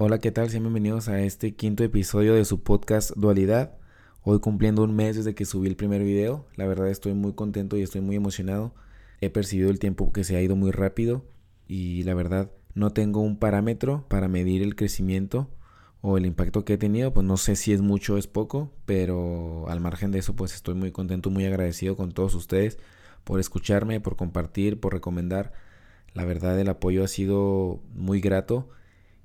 Hola, ¿qué tal? Sean bienvenidos a este quinto episodio de su podcast Dualidad. Hoy cumpliendo un mes desde que subí el primer video. La verdad estoy muy contento y estoy muy emocionado. He percibido el tiempo que se ha ido muy rápido y la verdad no tengo un parámetro para medir el crecimiento o el impacto que he tenido. Pues no sé si es mucho o es poco, pero al margen de eso pues estoy muy contento, muy agradecido con todos ustedes por escucharme, por compartir, por recomendar. La verdad el apoyo ha sido muy grato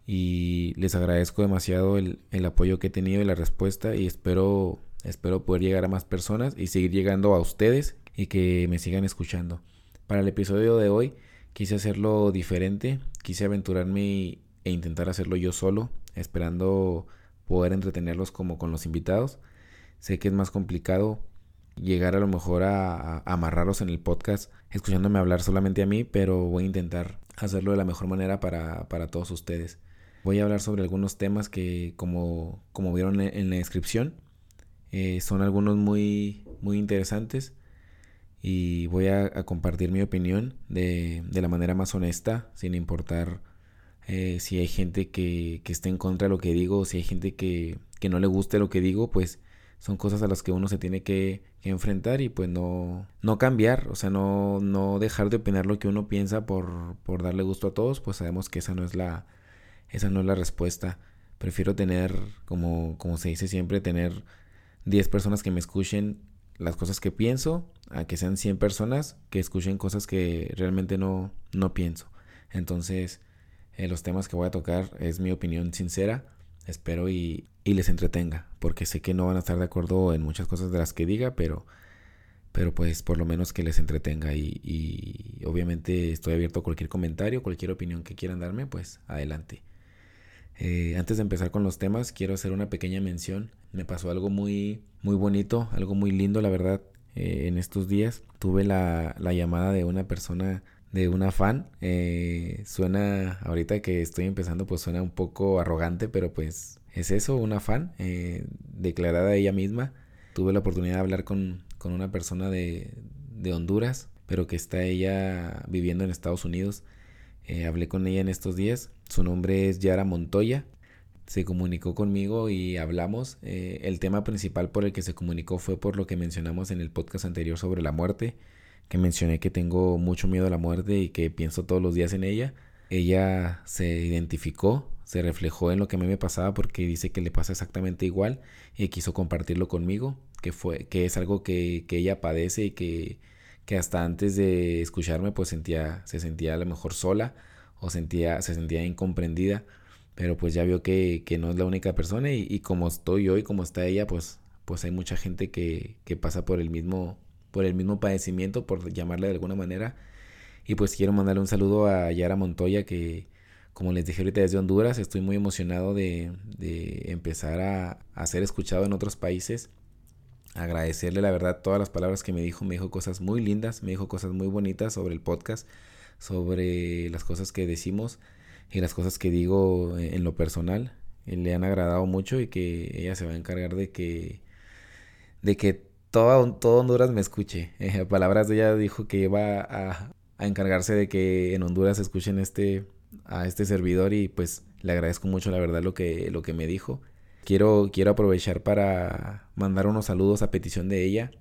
y les agradezco demasiado el, apoyo que he tenido y la respuesta y espero, espero poder llegar a más personas y seguir llegando a ustedes y que me sigan escuchando. Para el episodio de hoy quise hacerlo diferente, quise aventurarme e intentar hacerlo yo solo, esperando poder entretenerlos como con los invitados. Sé que es más complicado llegar a lo mejor a, amarrarlos en el podcast escuchándome hablar solamente a mí, pero voy a intentar hacerlo de la mejor manera para, para todos ustedes. Voy a hablar sobre algunos temas que, como, como vieron en la descripción, eh, son algunos muy, muy interesantes y voy a, compartir mi opinión de, de, la manera más honesta, sin importar eh, si hay gente que, que esté en contra de lo que digo si hay gente que, que no le guste lo que digo, pues son cosas a las que uno se tiene que, que, enfrentar y pues no, no cambiar, o sea, no, no dejar de opinar lo que uno piensa por, por darle gusto a todos, pues sabemos que esa no es la, esa no es la respuesta. Prefiero tener, como, como se dice siempre, tener 10 personas que me escuchen las cosas que pienso, a que sean 100 personas que escuchen cosas que realmente no, no pienso. Entonces, eh, los temas que voy a tocar es mi opinión sincera. Espero y, y, les entretenga, porque sé que no van a estar de acuerdo en muchas cosas de las que diga, pero, pero pues por lo menos que les entretenga. Y, y obviamente estoy abierto a cualquier comentario, cualquier opinión que quieran darme, pues adelante. Eh, antes de empezar con los temas, quiero hacer una pequeña mención. Me pasó algo muy, muy bonito, algo muy lindo, la verdad, eh, en estos días. Tuve la, la, llamada de una persona, de una fan. Eh, suena, ahorita que estoy empezando, pues suena un poco arrogante, pero pues es eso, una fan, declarada ella misma. Tuve la oportunidad de hablar con, con una persona de, de Honduras, pero que está ella viviendo en Estados Unidos. Eh, hablé con ella en estos días. Su nombre es Yara Montoya. Se comunicó conmigo y hablamos. Eh, el tema principal por el que se comunicó fue por lo que mencionamos en el podcast anterior sobre la muerte, que mencioné que tengo mucho miedo a la muerte y que pienso todos los días en ella. Ella se identificó, se reflejó en lo que a mí me pasaba porque dice que le pasa exactamente igual y quiso compartirlo conmigo, que fue que es algo que, que ella padece y que que hasta antes de escucharme pues sentía, se sentía a lo mejor sola o sentía, se sentía incomprendida, pero pues ya vio que, que no es la única persona y, como estoy yo y como está ella, pues, pues hay mucha gente que, que pasa por el mismo, por el mismo padecimiento, por llamarle de alguna manera. Y pues quiero mandarle un saludo a Yara Montoya que, como les dije ahorita desde Honduras, estoy muy emocionado de, de empezar a, a, ser escuchado en otros países agradecerle la verdad todas las palabras que me dijo. Me dijo cosas muy lindas, me dijo cosas muy bonitas sobre el podcast, sobre las cosas que decimos y las cosas que digo en lo personal. Eh, le han agradado mucho y que ella se va a encargar de que de que todo, todo Honduras me escuche. Eh, palabras de ella dijo que iba a, a encargarse de que en Honduras escuchen este a este servidor y pues le agradezco mucho la verdad lo que lo que me dijo Quiero, quiero aprovechar para mandar unos saludos a petición de ella.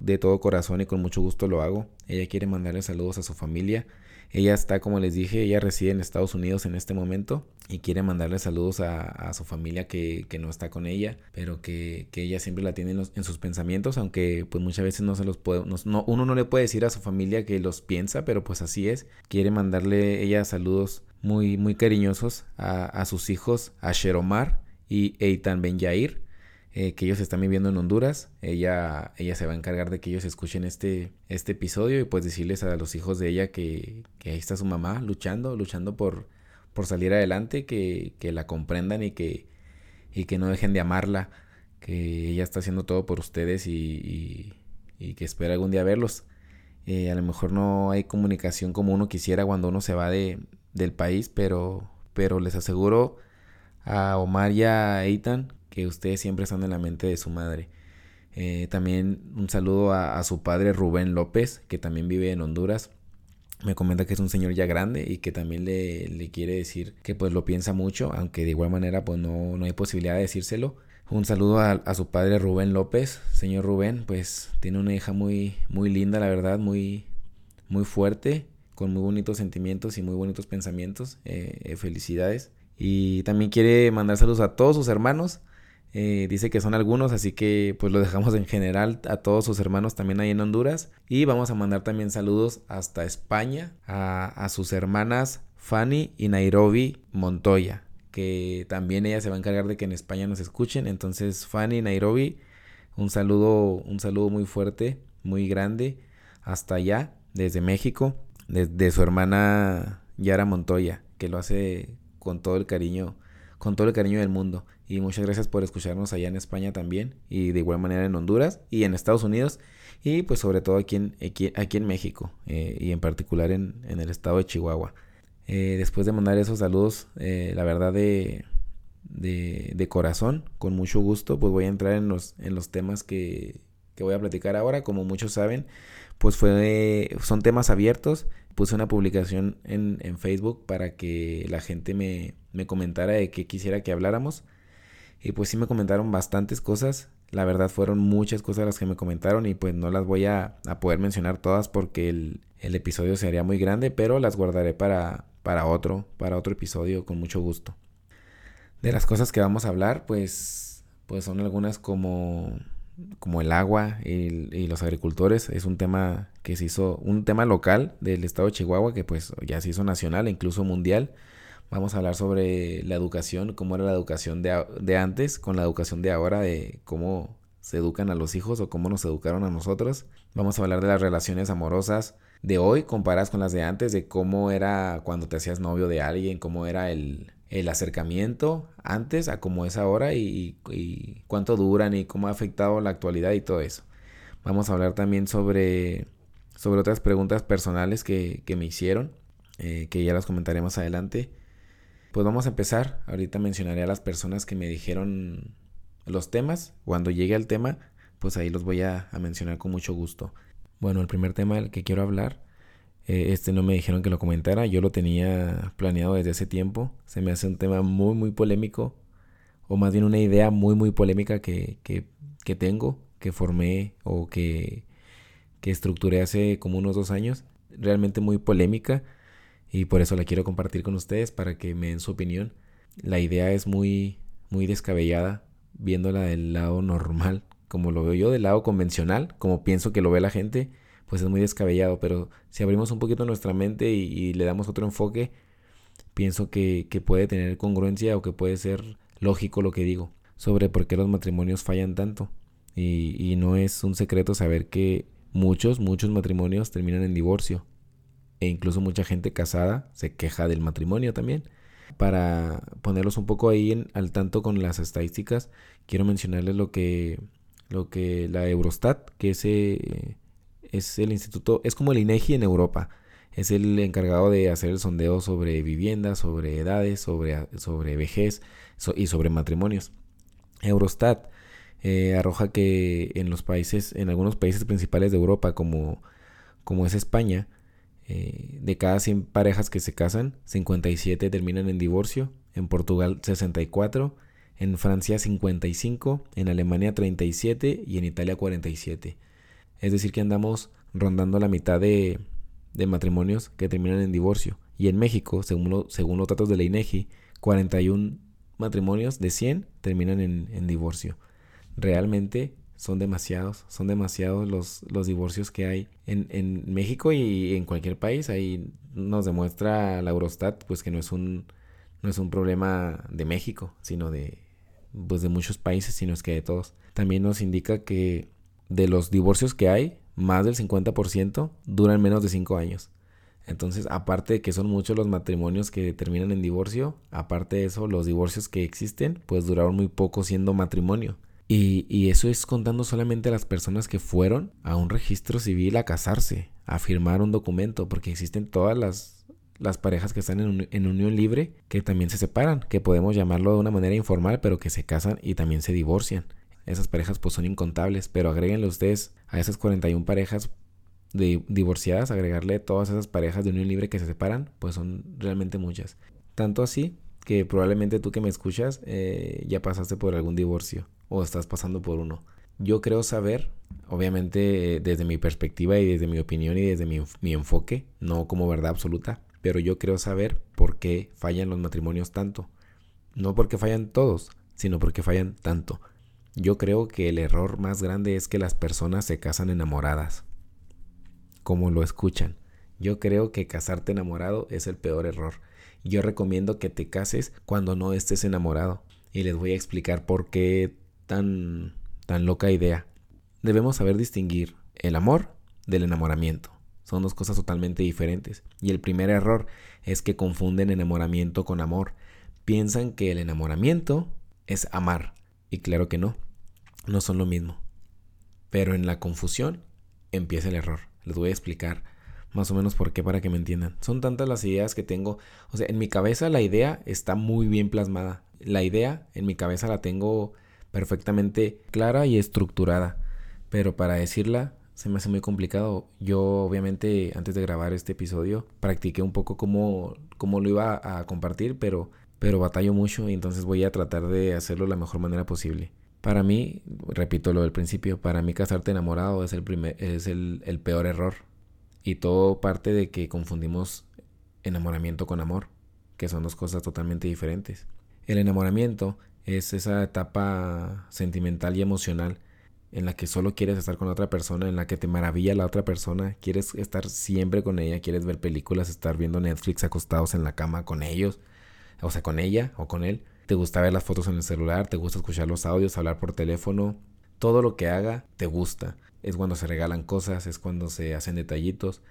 De todo corazón y con mucho gusto lo hago. Ella quiere mandarle saludos a su familia. Ella está, como les dije, ella reside en Estados Unidos en este momento y quiere mandarle saludos a, su familia que, no está con ella, pero que, ella siempre la tiene en, sus pensamientos, aunque pues muchas veces no se los puede, no, uno no le puede decir a su familia que los piensa, pero pues así es. Quiere mandarle ella saludos muy, muy cariñosos a, a sus hijos, a Sheromar, y Eitan Ben Yair, eh, que ellos están viviendo en Honduras. Ella, ella se va a encargar de que ellos escuchen este, este episodio y pues decirles a los hijos de ella que, ahí está su mamá luchando, luchando por, por salir adelante, que, la comprendan y que, y que no dejen de amarla, que ella está haciendo todo por ustedes y, que espera algún día verlos. Eh, a lo mejor no hay comunicación como uno quisiera cuando uno se va de, del país, pero, pero les aseguro a Omar y a Eitan, que ustedes siempre están en la mente de su madre. Eh, también un saludo a, su padre Rubén López, que también vive en Honduras. Me comenta que es un señor ya grande y que también le, quiere decir que pues lo piensa mucho, aunque de igual manera pues no, no hay posibilidad de decírselo. Un saludo a, a, su padre Rubén López. Señor Rubén, pues tiene una hija muy, muy linda, la verdad, muy, muy fuerte, con muy bonitos sentimientos y muy bonitos pensamientos. Eh, eh, felicidades. Y también quiere mandar saludos a todos sus hermanos. Eh, dice que son algunos, así que pues lo dejamos en general a todos sus hermanos también ahí en Honduras. Y vamos a mandar también saludos hasta España a, sus hermanas Fanny y Nairobi Montoya, que también ella se va a encargar de que en España nos escuchen. Entonces Fanny Nairobi, un saludo, un saludo muy fuerte, muy grande hasta allá, desde México, de su hermana Yara Montoya, que lo hace con todo el cariño, con todo el cariño del mundo. Y muchas gracias por escucharnos allá en España también, y de igual manera en Honduras y en Estados Unidos, y pues sobre todo aquí en, aquí, en México, eh, y en particular en, en, el estado de Chihuahua. Eh, después de mandar esos saludos, eh, la verdad de, de, de, corazón, con mucho gusto, pues voy a entrar en los, en los temas que, que voy a platicar ahora. Como muchos saben, pues fue, son temas abiertos. Puse una publicación en, en Facebook para que la gente me, me comentara de qué quisiera que habláramos. Y pues sí me comentaron bastantes cosas. La verdad fueron muchas cosas las que me comentaron y pues no las voy a, poder mencionar todas porque el, el, episodio sería muy grande, pero las guardaré para, para otro, para otro episodio con mucho gusto. De las cosas que vamos a hablar, pues, pues son algunas como como el agua y, los agricultores es un tema que se hizo, un tema local del estado de Chihuahua que pues ya se hizo nacional e incluso mundial. Vamos a hablar sobre la educación, cómo era la educación de, de antes con la educación de ahora, de cómo se educan a los hijos o cómo nos educaron a nosotros. Vamos a hablar de las relaciones amorosas de hoy comparadas con las de antes, de cómo era cuando te hacías novio de alguien, cómo era el, el acercamiento antes a cómo es ahora y, cuánto duran y cómo ha afectado la actualidad y todo eso. Vamos a hablar también sobre, sobre otras preguntas personales que, me hicieron, eh, que ya las comentaré más adelante. Pues vamos a empezar. Ahorita mencionaré a las personas que me dijeron los temas. Cuando llegue al tema, pues ahí los voy a, mencionar con mucho gusto. Bueno, el primer tema del que quiero hablar eh, este no me dijeron que lo comentara, yo lo tenía planeado desde hace tiempo. Se me hace un tema muy, muy polémico, o más bien una idea muy, muy polémica que, que, que tengo, que formé o que, que estructuré hace como unos dos años. Realmente muy polémica y por eso la quiero compartir con ustedes para que me den su opinión. La idea es muy, muy descabellada, viéndola del lado normal, como lo veo yo, del lado convencional, como pienso que lo ve la gente pues es muy descabellado, pero si abrimos un poquito nuestra mente y, le damos otro enfoque, pienso que, puede tener congruencia o que puede ser lógico lo que digo sobre por qué los matrimonios fallan tanto. Y, y no es un secreto saber que muchos, muchos matrimonios terminan en divorcio. E incluso mucha gente casada se queja del matrimonio también. Para ponerlos un poco ahí al tanto con las estadísticas, quiero mencionarles lo que, lo que la Eurostat, que es eh, el instituto, es como el INEGI en Europa. Es el encargado de hacer el sondeo sobre viviendas, sobre edades, sobre, sobre vejez y sobre matrimonios. Eurostat eh, arroja que en los países, en algunos países principales de Europa, como, como es España, eh, de cada 100 parejas que se casan, 57 terminan en divorcio. En Portugal, 64. En Francia, 55. En Alemania, 37. Y en Italia, 47. Es decir, que andamos rondando la mitad de, matrimonios que terminan en divorcio. Y en México, según, según los datos de la INEGI, 41 matrimonios de 100 terminan en, divorcio. Realmente son demasiados, son demasiados los, los divorcios que hay en, en, México y en cualquier país. Ahí nos demuestra la Eurostat pues que no es un, no es un problema de México, sino de, pues, de muchos países, sino es que de todos. También nos indica que de los divorcios que hay, más del 50% duran menos de 5 años. Entonces, aparte de que son muchos los matrimonios que terminan en divorcio, aparte de eso, los divorcios que existen, pues duraron muy poco siendo matrimonio. Y, y, eso es contando solamente a las personas que fueron a un registro civil a casarse, a firmar un documento, porque existen todas las, las parejas que están en, en unión libre que también se separan, que podemos llamarlo de una manera informal, pero que se casan y también se divorcian. Esas parejas pues son incontables, pero agréguenle ustedes a esas 41 parejas de divorciadas, agregarle todas esas parejas de unión libre que se separan, pues son realmente muchas. Tanto así que probablemente tú que me escuchas eh, ya pasaste por algún divorcio o estás pasando por uno. Yo creo saber, obviamente desde mi perspectiva y desde mi opinión y desde mi, mi enfoque, no como verdad absoluta, pero yo creo saber por qué fallan los matrimonios tanto. No porque fallan todos, sino porque fallan tanto. Yo creo que el error más grande es que las personas se casan enamoradas. Como lo escuchan. Yo creo que casarte enamorado es el peor error. Yo recomiendo que te cases cuando no estés enamorado. Y les voy a explicar por qué tan, loca idea. Debemos saber distinguir el amor del enamoramiento. Son dos cosas totalmente diferentes. Y el primer error es que confunden enamoramiento con amor. Piensan que el enamoramiento es amar. Y claro que no, no son lo mismo. Pero en la confusión empieza el error. Les voy a explicar más o menos por qué para que me entiendan. Son tantas las ideas que tengo. O sea, en mi cabeza la idea está muy bien plasmada. La idea en mi cabeza la tengo perfectamente clara y estructurada. Pero para decirla se me hace muy complicado. Yo obviamente antes de grabar este episodio practiqué un poco cómo, cómo lo iba a compartir, pero pero batallo mucho y entonces voy a tratar de hacerlo de la mejor manera posible. Para mí, repito lo del principio, para mí casarte enamorado es el, primer, es el, el peor error. Y todo parte de que confundimos enamoramiento con amor, que son dos cosas totalmente diferentes. El enamoramiento es esa etapa sentimental y emocional en la que solo quieres estar con otra persona, en la que te maravilla la otra persona, quieres estar siempre con ella, quieres ver películas, estar viendo Netflix acostados en la cama con ellos, o sea, con ella o con él. Te gusta ver las fotos en el celular, te gusta escuchar los audios, hablar por teléfono. Todo lo que haga te gusta. Es cuando se regalan cosas, es cuando se hacen detallitos.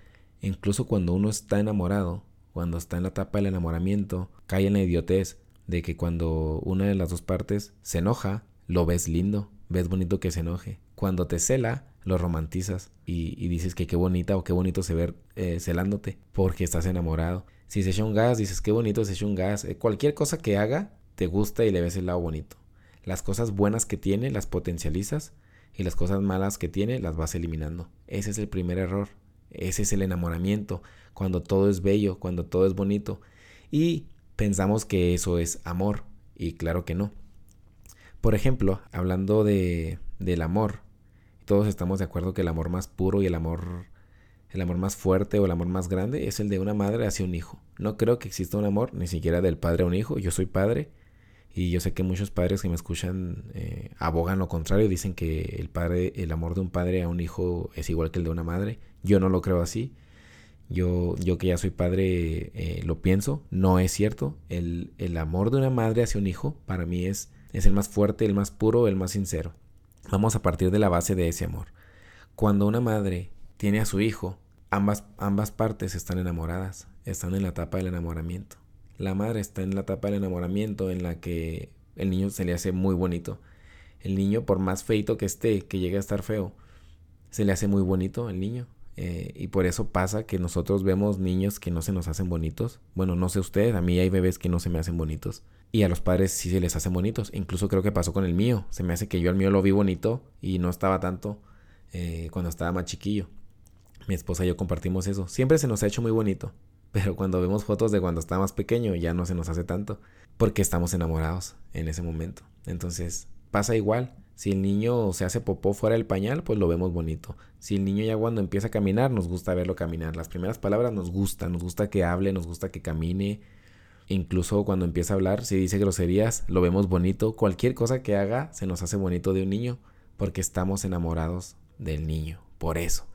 incluso cuando uno está enamorado, cuando está en la etapa del enamoramiento, cae en la idiotez de que cuando una de las dos partes se enoja, lo ves lindo, ves bonito que se enoje. Cuando te cela, lo romantizas y, dices que qué bonita o qué bonito se ver eh, celándote porque estás enamorado. Si se echa un gas, dices qué bonito se echa un gas. Eh, cualquier cosa que haga, te gusta y le ves el lado bonito. Las cosas buenas que tiene las potencializas y las cosas malas que tiene las vas eliminando. Ese es el primer error. Ese es el enamoramiento, cuando todo es bello, cuando todo es bonito. Y pensamos que eso es amor, y claro que no. Por ejemplo, hablando de, del amor, todos estamos de acuerdo que el amor más puro y el amor el amor más fuerte o el amor más grande es el de una madre hacia un hijo. No creo que exista un amor ni siquiera del padre a un hijo. Yo soy padre y yo sé que muchos padres que me escuchan eh, abogan lo contrario, dicen que el padre, el amor de un padre a un hijo es igual que el de una madre. Yo no lo creo así. Yo, yo que ya soy padre eh, lo pienso, no es cierto. El, el, amor de una madre hacia un hijo para mí es, es el más fuerte, el más puro, el más sincero. Vamos a partir de la base de ese amor. Cuando una madre tiene a su hijo, ambas, ambas partes están enamoradas, están en la etapa del enamoramiento. La madre está en la etapa del enamoramiento en la que el niño se le hace muy bonito. El niño, por más feito que esté, que llegue a estar feo, se le hace muy bonito al niño. Eh, y por eso pasa que nosotros vemos niños que no se nos hacen bonitos. Bueno, no sé ustedes, a mí hay bebés que no se me hacen bonitos. Y a los padres sí se les hacen bonitos. Incluso creo que pasó con el mío. Se me hace que yo al mío lo vi bonito y no estaba tanto eh, cuando estaba más chiquillo. Mi esposa y yo compartimos eso. Siempre se nos ha hecho muy bonito. Pero cuando vemos fotos de cuando está más pequeño ya no se nos hace tanto. Porque estamos enamorados en ese momento. Entonces pasa igual. Si el niño se hace popó fuera del pañal, pues lo vemos bonito. Si el niño ya cuando empieza a caminar, nos gusta verlo caminar. Las primeras palabras nos gustan, nos gusta que hable, nos gusta que camine. Incluso cuando empieza a hablar, si dice groserías, lo vemos bonito. Cualquier cosa que haga se nos hace bonito de un niño porque estamos enamorados del niño. Por eso.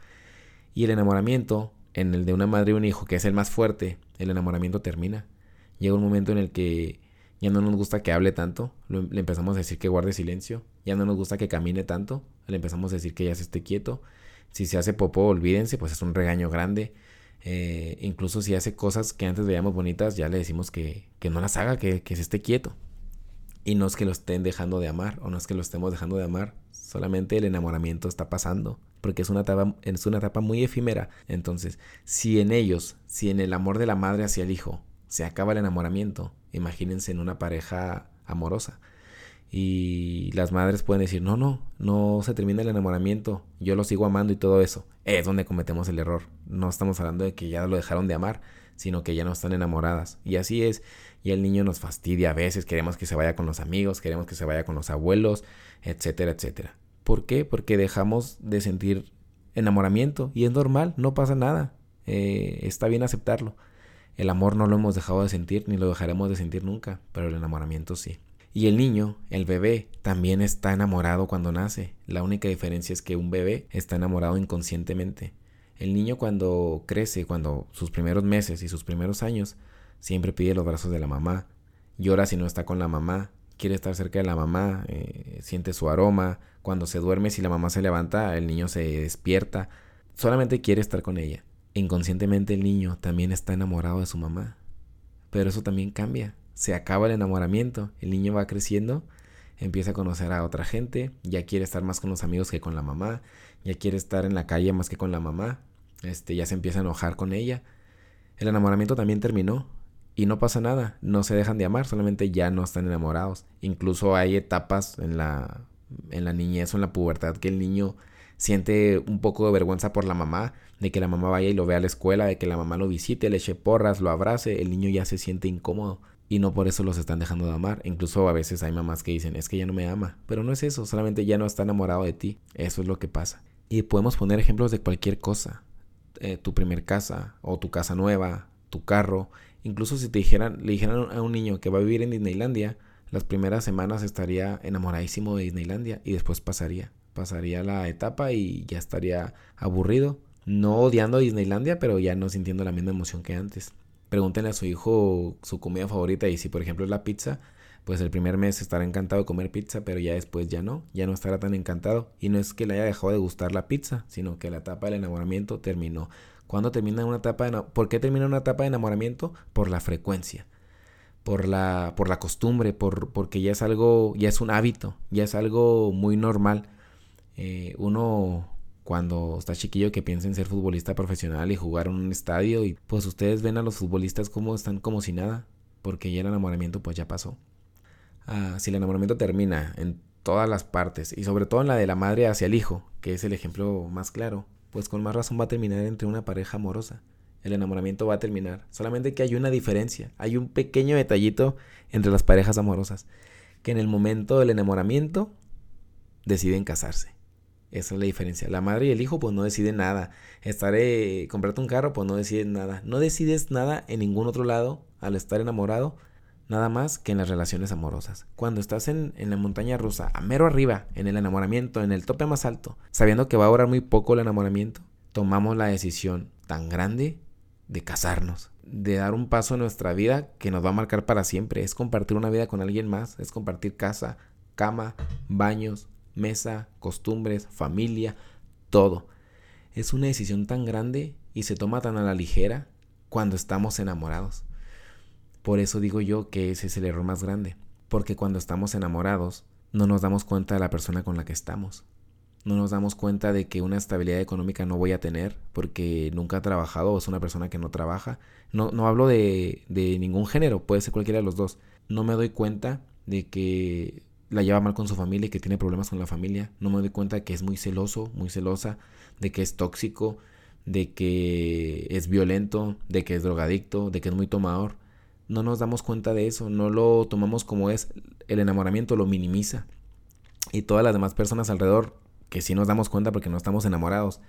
Y el enamoramiento, en el de una madre y un hijo, que es el más fuerte, el enamoramiento termina. Llega un momento en el que ya no nos gusta que hable tanto, le empezamos a decir que guarde silencio, ya no nos gusta que camine tanto, le empezamos a decir que ya se esté quieto. Si se hace popó, olvídense, pues es un regaño grande. Eh, incluso si hace cosas que antes veíamos bonitas, ya le decimos que, que no las haga, que, que se esté quieto. Y no es que lo estén dejando de amar, o no es que lo estemos dejando de amar, solamente el enamoramiento está pasando porque es una etapa, es una etapa muy efímera. Entonces, si en ellos, si en el amor de la madre hacia el hijo se acaba el enamoramiento, imagínense en una pareja amorosa. Y las madres pueden decir, no, no, no se termina el enamoramiento, yo lo sigo amando y todo eso. Es donde cometemos el error. No estamos hablando de que ya lo dejaron de amar, sino que ya no están enamoradas. Y así es. Y el niño nos fastidia a veces, queremos que se vaya con los amigos, queremos que se vaya con los abuelos, etcétera, etcétera. ¿Por qué? Porque dejamos de sentir enamoramiento y es normal, no pasa nada. Eh, está bien aceptarlo. El amor no lo hemos dejado de sentir ni lo dejaremos de sentir nunca, pero el enamoramiento sí. Y el niño, el bebé, también está enamorado cuando nace. La única diferencia es que un bebé está enamorado inconscientemente. El niño cuando crece, cuando sus primeros meses y sus primeros años, siempre pide los brazos de la mamá, llora si no está con la mamá, quiere estar cerca de la mamá, eh, siente su aroma, cuando se duerme si la mamá se levanta, el niño se despierta, solamente quiere estar con ella. Inconscientemente el niño también está enamorado de su mamá. Pero eso también cambia. Se acaba el enamoramiento. El niño va creciendo, empieza a conocer a otra gente, ya quiere estar más con los amigos que con la mamá, ya quiere estar en la calle más que con la mamá, este, ya se empieza a enojar con ella. El enamoramiento también terminó y no pasa nada, no se dejan de amar, solamente ya no están enamorados. Incluso hay etapas en la, en la niñez o en la pubertad que el niño siente un poco de vergüenza por la mamá, de que la mamá vaya y lo vea a la escuela, de que la mamá lo visite, le eche porras, lo abrace, el niño ya se siente incómodo y no por eso los están dejando de amar. Incluso a veces hay mamás que dicen, es que ya no me ama, pero no es eso, solamente ya no está enamorado de ti, eso es lo que pasa. Y podemos poner ejemplos de cualquier cosa, eh, tu primer casa o tu casa nueva, tu carro, incluso si te dijeran, le dijeran a un niño que va a vivir en Disneylandia, las primeras semanas estaría enamoradísimo de Disneylandia y después pasaría pasaría la etapa y ya estaría aburrido. No odiando a Disneylandia, pero ya no sintiendo la misma emoción que antes. Pregúntenle a su hijo su comida favorita y si por ejemplo es la pizza, pues el primer mes estará encantado de comer pizza, pero ya después ya no, ya no estará tan encantado. Y no es que le haya dejado de gustar la pizza, sino que la etapa del enamoramiento terminó. ¿Cuándo termina una etapa de ¿Por qué termina una etapa de enamoramiento? Por la frecuencia, por la, por la costumbre, por, porque ya es algo, ya es un hábito, ya es algo muy normal. Eh, uno cuando está chiquillo que piensa en ser futbolista profesional y jugar en un estadio y pues ustedes ven a los futbolistas como están como si nada, porque ya el enamoramiento pues ya pasó. Ah, si el enamoramiento termina en todas las partes y sobre todo en la de la madre hacia el hijo, que es el ejemplo más claro, pues con más razón va a terminar entre una pareja amorosa. El enamoramiento va a terminar. Solamente que hay una diferencia, hay un pequeño detallito entre las parejas amorosas, que en el momento del enamoramiento deciden casarse. Esa es la diferencia. La madre y el hijo pues no deciden nada. Estaré, comprarte un carro pues no deciden nada. No decides nada en ningún otro lado al estar enamorado, nada más que en las relaciones amorosas. Cuando estás en, en la montaña rusa, a mero arriba, en el enamoramiento, en el tope más alto, sabiendo que va a durar muy poco el enamoramiento, tomamos la decisión tan grande de casarnos, de dar un paso en nuestra vida que nos va a marcar para siempre. Es compartir una vida con alguien más, es compartir casa, cama, baños, mesa, costumbres, familia, todo. Es una decisión tan grande y se toma tan a la ligera cuando estamos enamorados. Por eso digo yo que ese es el error más grande, porque cuando estamos enamorados no nos damos cuenta de la persona con la que estamos. No nos damos cuenta de que una estabilidad económica no voy a tener porque nunca ha trabajado o es una persona que no trabaja. No, no hablo de, de ningún género, puede ser cualquiera de los dos. No me doy cuenta de que la lleva mal con su familia y que tiene problemas con la familia. No me doy cuenta de que es muy celoso, muy celosa, de que es tóxico, de que es violento, de que es drogadicto, de que es muy tomador. No nos damos cuenta de eso, no lo tomamos como es. El enamoramiento lo minimiza. Y todas las demás personas alrededor, que sí nos damos cuenta porque no estamos enamorados,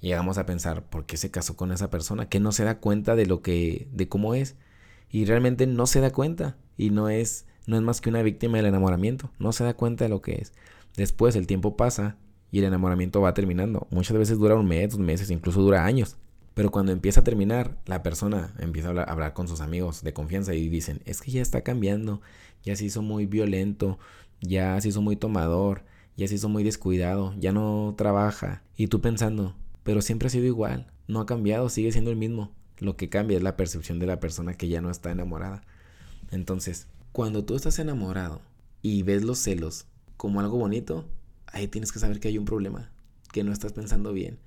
llegamos a pensar, ¿por qué se casó con esa persona? Que no se da cuenta de lo que, de cómo es. Y realmente no se da cuenta. Y no es no es más que una víctima del enamoramiento, no se da cuenta de lo que es. Después el tiempo pasa y el enamoramiento va terminando. Muchas veces dura un mes, dos meses, incluso dura años. Pero cuando empieza a terminar, la persona empieza a hablar, con sus amigos de confianza y dicen, es que ya está cambiando, ya se hizo muy violento, ya se hizo muy tomador, ya se hizo muy descuidado, ya no trabaja. Y tú pensando, pero siempre ha sido igual, no ha cambiado, sigue siendo el mismo. Lo que cambia es la percepción de la persona que ya no está enamorada. Entonces, cuando tú estás enamorado y ves los celos como algo bonito, ahí tienes que saber que hay un problema, que no estás pensando bien.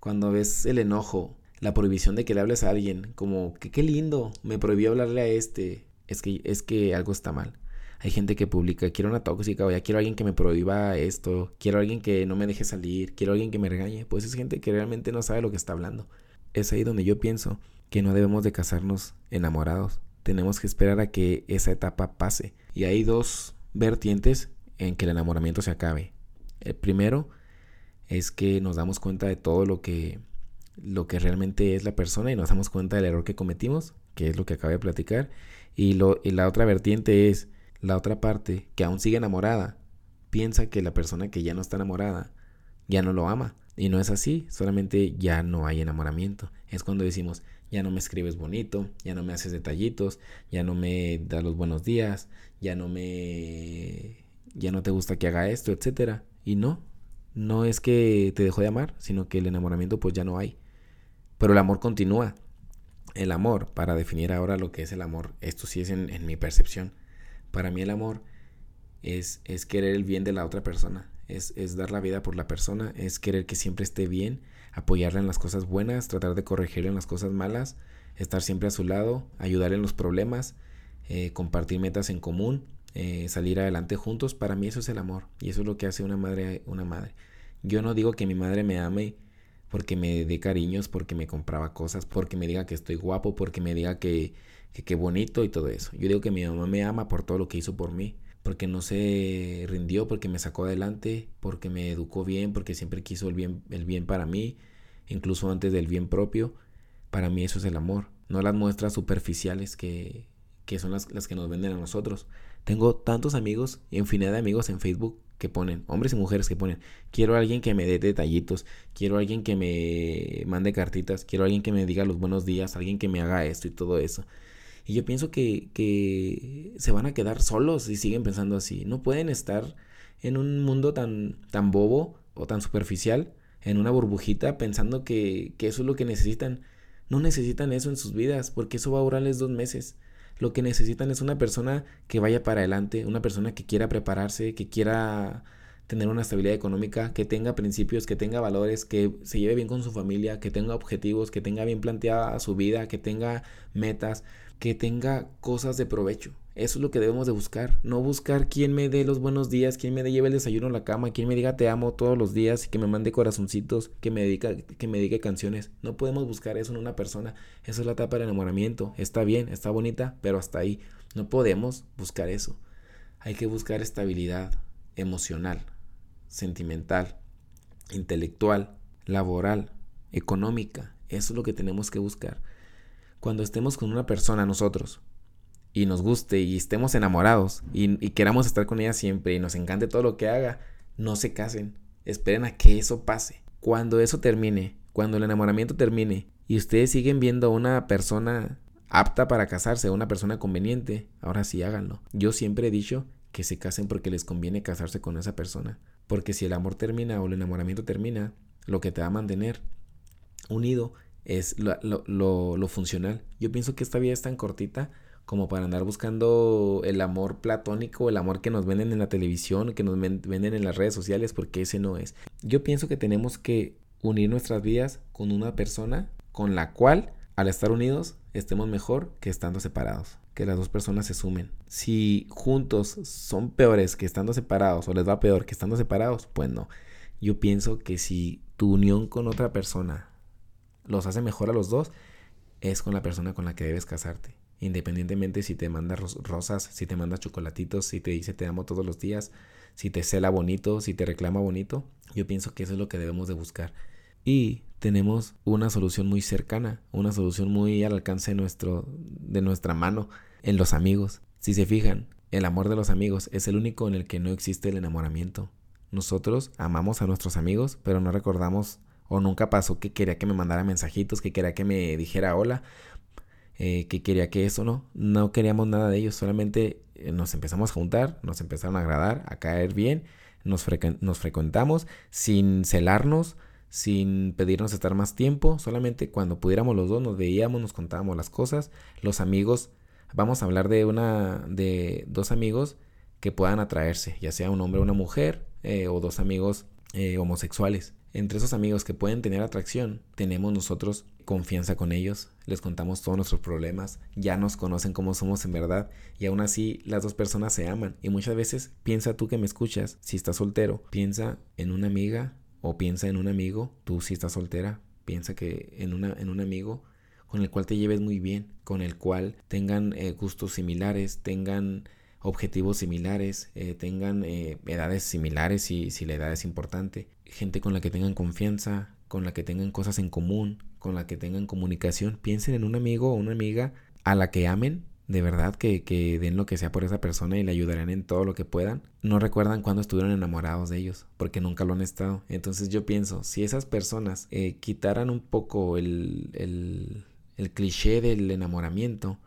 Cuando ves el enojo, la prohibición de que le hables a alguien, como que qué lindo, me prohibió hablarle a este, es que, es que algo está mal. Hay gente que publica, quiero una tóxica, o ya quiero alguien que me prohíba esto, quiero alguien que no me deje salir, quiero alguien que me regañe. Pues es gente que realmente no sabe lo que está hablando. Es ahí donde yo pienso que no debemos de casarnos enamorados. Tenemos que esperar a que esa etapa pase. Y hay dos vertientes en que el enamoramiento se acabe. El primero es que nos damos cuenta de todo lo que lo que realmente es la persona y nos damos cuenta del error que cometimos, que es lo que acabo de platicar. Y, lo, y la otra vertiente es la otra parte que aún sigue enamorada, piensa que la persona que ya no está enamorada ya no lo ama. Y no es así, solamente ya no hay enamoramiento. Es cuando decimos, ya no me escribes bonito, ya no me haces detallitos, ya no me das los buenos días, ya no me ya no te gusta que haga esto, etcétera. Y no, no es que te dejó de amar, sino que el enamoramiento pues ya no hay. Pero el amor continúa. El amor, para definir ahora lo que es el amor, esto sí es en, en mi percepción, para mí el amor es, es querer el bien de la otra persona, es, es, dar la vida por la persona, es querer que siempre esté bien, apoyarla en las cosas buenas, tratar de corregirle en las cosas malas, estar siempre a su lado, ayudarle en los problemas, eh, compartir metas en común, eh, salir adelante juntos. Para mí eso es el amor y eso es lo que hace una madre una madre. Yo no digo que mi madre me ame porque me dé cariños, porque me compraba cosas, porque me diga que estoy guapo, porque me diga que, que qué bonito y todo eso. Yo digo que mi mamá me ama por todo lo que hizo por mí, porque no se rindió, porque me sacó adelante, porque me educó bien, porque siempre quiso el bien, el bien para mí, incluso antes del bien propio. Para mí eso es el amor, no las muestras superficiales que, que son las, las que nos venden a nosotros. Tengo tantos amigos, infinidad de amigos en Facebook que ponen, hombres y mujeres que ponen, quiero a alguien que me dé detallitos, quiero a alguien que me mande cartitas, quiero a alguien que me diga los buenos días, alguien que me haga esto y todo eso. Y yo pienso que, que se van a quedar solos si siguen pensando así. No pueden estar en un mundo tan, tan bobo o tan superficial, en una burbujita, pensando que, que eso es lo que necesitan. No necesitan eso en sus vidas, porque eso va a durarles dos meses. Lo que necesitan es una persona que vaya para adelante, una persona que quiera prepararse, que quiera tener una estabilidad económica, que tenga principios, que tenga valores, que se lleve bien con su familia, que tenga objetivos, que tenga bien planteada su vida, que tenga metas, que tenga cosas de provecho. Eso es lo que debemos de buscar, no buscar quién me dé los buenos días, quién me lleve el desayuno a la cama, quién me diga te amo todos los días y que me mande corazoncitos, que me diga que me diga canciones. No podemos buscar eso en una persona. Esa es la etapa del enamoramiento. Está bien, está bonita, pero hasta ahí. No podemos buscar eso. Hay que buscar estabilidad emocional, sentimental, intelectual, laboral, económica. Eso es lo que tenemos que buscar. Cuando estemos con una persona nosotros y nos guste y estemos enamorados y, queramos estar con ella siempre y nos encante todo lo que haga, no se casen. Esperen a que eso pase. Cuando eso termine, cuando el enamoramiento termine y ustedes siguen viendo a una persona apta para casarse, una persona conveniente, ahora sí háganlo. Yo siempre he dicho que se casen porque les conviene casarse con esa persona. Porque si el amor termina o el enamoramiento termina, lo que te va a mantener unido es lo, lo, lo funcional. Yo pienso que esta vida es tan cortita como para andar buscando el amor platónico, el amor que nos venden en la televisión, que nos venden en las redes sociales, porque ese no es. Yo pienso que tenemos que unir nuestras vidas con una persona con la cual, al estar unidos, estemos mejor que estando separados. Que las dos personas se sumen. Si juntos son peores que estando separados o les va peor que estando separados, pues no. Yo pienso que si tu unión con otra persona los hace mejor a los dos, es con la persona con la que debes casarte. Independientemente si te manda rosas, si te manda chocolatitos, si te dice te amo todos los días, si te cela bonito, si te reclama bonito, yo pienso que eso es lo que debemos de buscar. Y tenemos una solución muy cercana, una solución muy al alcance nuestro, de nuestra mano en los amigos. Si se fijan, el amor de los amigos es el único en el que no existe el enamoramiento. Nosotros amamos a nuestros amigos, pero no recordamos o nunca pasó que quería que me mandara mensajitos, que quería que me dijera hola, eh, que quería que eso, ¿no? No queríamos nada de ellos, solamente eh, nos empezamos a juntar, nos empezaron a agradar, a caer bien, nos, nos frecuentamos sin celarnos, sin pedirnos estar más tiempo, solamente cuando pudiéramos los dos nos veíamos, nos contábamos las cosas, los amigos, vamos a hablar de una, de dos amigos que puedan atraerse, ya sea un hombre o una mujer, eh, o dos amigos homosexuales. Entre esos amigos que pueden tener atracción, tenemos nosotros confianza con ellos, les contamos todos nuestros problemas, ya nos conocen como somos en verdad y aún así las dos personas se aman. Y muchas veces piensa tú que me escuchas, si estás soltero, piensa en una amiga o piensa en un amigo, tú si estás soltera, piensa que en, una, en un amigo con el cual te lleves muy bien, con el cual tengan eh, gustos similares, tengan objetivos similares, eh, tengan eh, edades similares si, si la edad es importante, gente con la que tengan confianza, con la que tengan cosas en común, con la que tengan comunicación. Piensen en un amigo o una amiga a la que amen, de verdad que, den lo que sea por esa persona y le ayudarán en todo lo que puedan. No recuerdan cuando estuvieron enamorados de ellos, porque nunca lo han estado. Entonces yo pienso, si esas personas eh, quitaran un poco el, el, el cliché del enamoramiento,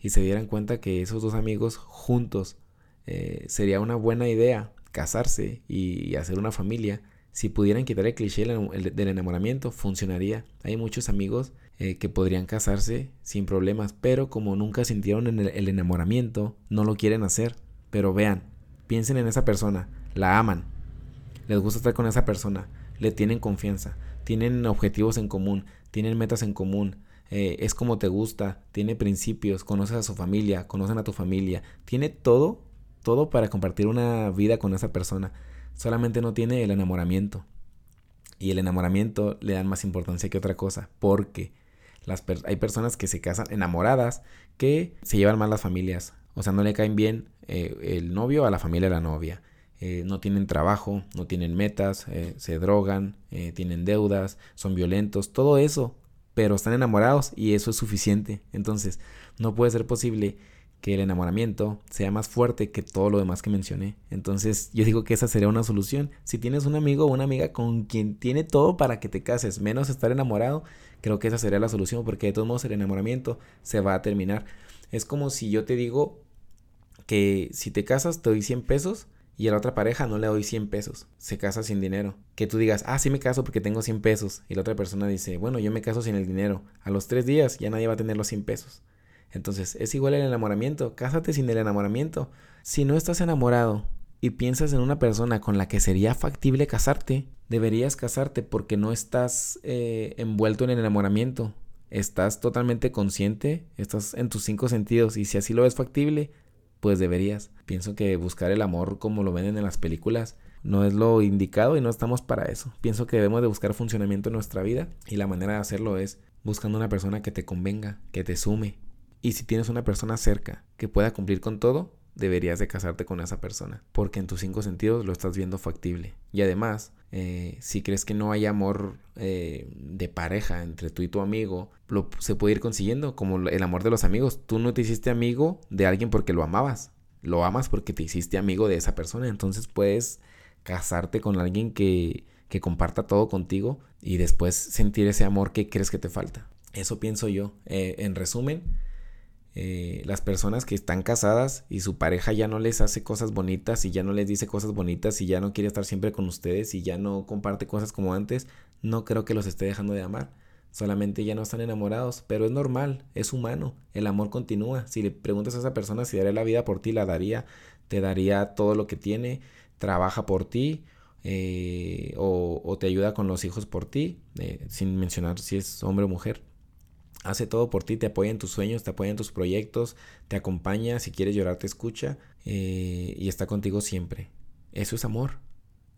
y se dieran cuenta que esos dos amigos juntos eh, sería una buena idea casarse y, hacer una familia. Si pudieran quitar el cliché del enamoramiento, funcionaría. Hay muchos amigos eh, que podrían casarse sin problemas, pero como nunca sintieron el, el enamoramiento, no lo quieren hacer. Pero vean, piensen en esa persona, la aman, les gusta estar con esa persona, le tienen confianza, tienen objetivos en común, tienen metas en común, eh, es como te gusta, tiene principios, conoces a su familia, conocen a tu familia, tiene todo, todo para compartir una vida con esa persona. Solamente no tiene el enamoramiento. Y el enamoramiento le dan más importancia que otra cosa, porque las hay personas que se casan enamoradas que se llevan mal las familias. O sea, no le caen bien eh, el novio a la familia de la novia. Eh, no tienen trabajo, no tienen metas, se drogan, tienen deudas, son violentos, todo eso pero están enamorados y eso es suficiente. Entonces, no puede ser posible que el enamoramiento sea más fuerte que todo lo demás que mencioné. Entonces, yo digo que esa sería una solución. Si tienes un amigo o una amiga con quien tiene todo para que te cases, menos estar enamorado, creo que esa sería la solución, porque de todos modos el enamoramiento se va a terminar. Es como si yo te digo que si te casas te doy 100 pesos, y a la otra pareja no le doy 100 pesos, se casa sin dinero. Que tú digas, ah, sí me caso porque tengo 100 pesos. Y la otra persona dice, bueno, yo me caso sin el dinero. A los tres días ya nadie va a tener los 100 pesos. Entonces, es igual el enamoramiento. Cásate sin el enamoramiento. Si no estás enamorado y piensas en una persona con la que sería factible casarte, deberías casarte porque no estás eh, envuelto en el enamoramiento. Estás totalmente consciente, estás en tus cinco sentidos y si así lo ves factible, pues deberías. Pienso que buscar el amor como lo venden en las películas no es lo indicado y no estamos para eso. Pienso que debemos de buscar funcionamiento en nuestra vida y la manera de hacerlo es buscando una persona que te convenga, que te sume. Y si tienes una persona cerca que pueda cumplir con todo, deberías de casarte con esa persona, porque en tus cinco sentidos lo estás viendo factible. Y además, eh, si crees que no hay amor eh, de pareja entre tú y tu amigo, lo, se puede ir consiguiendo, como el amor de los amigos. Tú no te hiciste amigo de alguien porque lo amabas, lo amas porque te hiciste amigo de esa persona, entonces puedes casarte con alguien que, que comparta todo contigo y después sentir ese amor que crees que te falta. Eso pienso yo. Eh, en resumen, eh, las personas que están casadas y su pareja ya no les hace cosas bonitas y ya no les dice cosas bonitas y ya no quiere estar siempre con ustedes y ya no comparte cosas como antes, no creo que los esté dejando de amar. Solamente ya no están enamorados, pero es normal, es humano, el amor continúa. Si le preguntas a esa persona si daría la vida por ti, la daría, te daría todo lo que tiene, trabaja por ti eh, o, te ayuda con los hijos por ti, eh, sin mencionar si es hombre o mujer hace todo por ti, te apoya en tus sueños, te apoya en tus proyectos, te acompaña, si quieres llorar te escucha eh, y está contigo siempre. Eso es amor,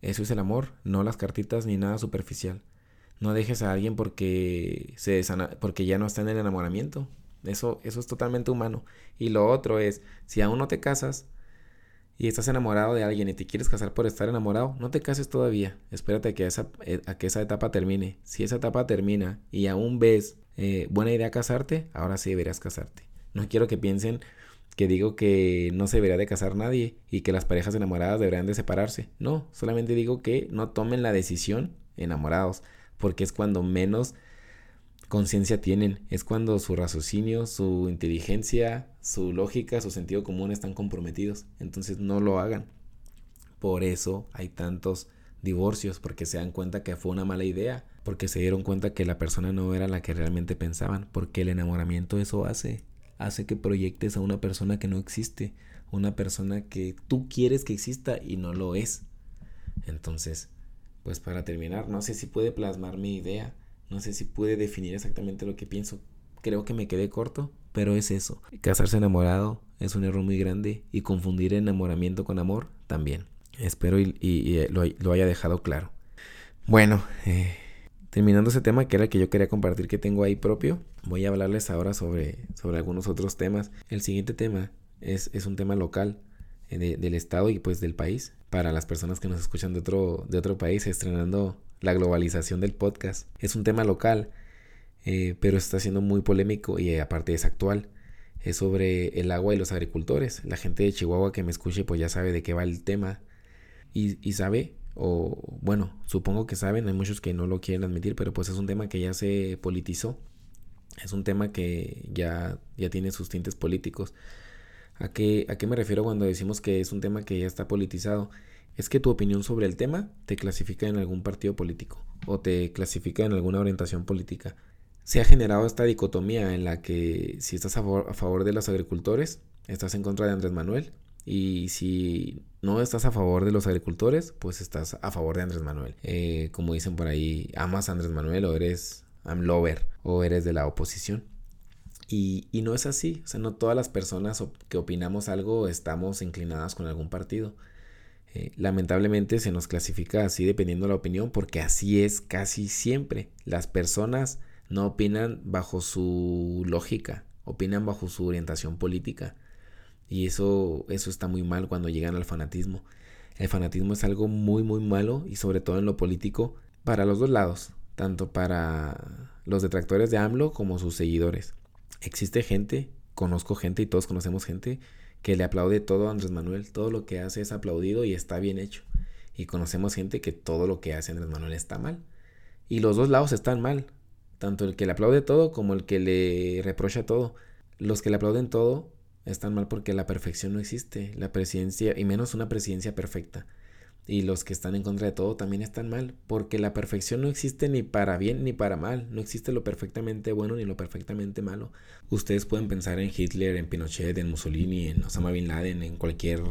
eso es el amor, no las cartitas ni nada superficial. No dejes a alguien porque, se porque ya no está en el enamoramiento. Eso, eso es totalmente humano. Y lo otro es, si aún no te casas y estás enamorado de alguien y te quieres casar por estar enamorado, no te cases todavía. Espérate a que esa, eh, a que esa etapa termine. Si esa etapa termina y aún ves eh, buena idea casarte, ahora sí deberías casarte. No quiero que piensen que digo que no se debería de casar nadie y que las parejas enamoradas deberían de separarse. No, solamente digo que no tomen la decisión enamorados, porque es cuando menos conciencia tienen, es cuando su raciocinio, su inteligencia, su lógica, su sentido común están comprometidos. Entonces no lo hagan. Por eso hay tantos divorcios, porque se dan cuenta que fue una mala idea porque se dieron cuenta que la persona no era la que realmente pensaban, porque el enamoramiento eso hace, hace que proyectes a una persona que no existe, una persona que tú quieres que exista y no lo es. Entonces, pues para terminar, no sé si puede plasmar mi idea, no sé si puede definir exactamente lo que pienso. Creo que me quedé corto, pero es eso. Casarse enamorado es un error muy grande y confundir enamoramiento con amor también. Espero y, eh, lo, haya dejado claro. Bueno, eh, terminando ese tema que era el que yo quería compartir que tengo ahí propio, voy a hablarles ahora sobre, sobre algunos otros temas. El siguiente tema es, es un tema local eh, del estado y pues del país para las personas que nos escuchan de otro, de otro país estrenando la globalización del podcast. Es un tema local, eh, pero está siendo muy polémico y aparte es actual. Es sobre el agua y los agricultores. La gente de Chihuahua que me escuche pues ya sabe de qué va el tema y, y sabe, o bueno, supongo que saben, hay muchos que no lo quieren admitir, pero pues es un tema que ya se politizó. Es un tema que ya, ya tiene sus tintes políticos. ¿A qué, ¿A qué me refiero cuando decimos que es un tema que ya está politizado? Es que tu opinión sobre el tema te clasifica en algún partido político o te clasifica en alguna orientación política. Se ha generado esta dicotomía en la que si estás a favor, de los agricultores, estás en contra de Andrés Manuel. Y si no estás a favor de los agricultores, pues estás a favor de Andrés Manuel. Eh, como dicen por ahí, amas a Andrés Manuel o eres lover o eres de la oposición. Y, no es así, o sea, no todas las personas que opinamos algo estamos inclinadas con algún partido. Eh, lamentablemente se nos clasifica así dependiendo de la opinión porque así es casi siempre. Las personas no opinan bajo su lógica, opinan bajo su orientación política. Y eso, eso está muy mal cuando llegan al fanatismo. El fanatismo es algo muy muy malo y sobre todo en lo político para los dos lados, tanto para los detractores de AMLO como sus seguidores existe gente, conozco gente y todos conocemos gente que le aplaude todo a Andrés Manuel. Todo lo que hace es aplaudido y está bien hecho. Y conocemos gente que todo lo que hace Andrés Manuel está mal. Y los dos lados están mal. Tanto el que le aplaude todo como el que le reprocha todo. Los que le aplauden todo están mal porque la perfección no existe. La presidencia, y menos una presidencia perfecta. Y los que están en contra de todo también están mal, porque la perfección no existe ni para bien ni para mal, no existe lo perfectamente bueno ni lo perfectamente malo. Ustedes pueden pensar en Hitler, en Pinochet, en Mussolini, en Osama Bin Laden, en cualquier,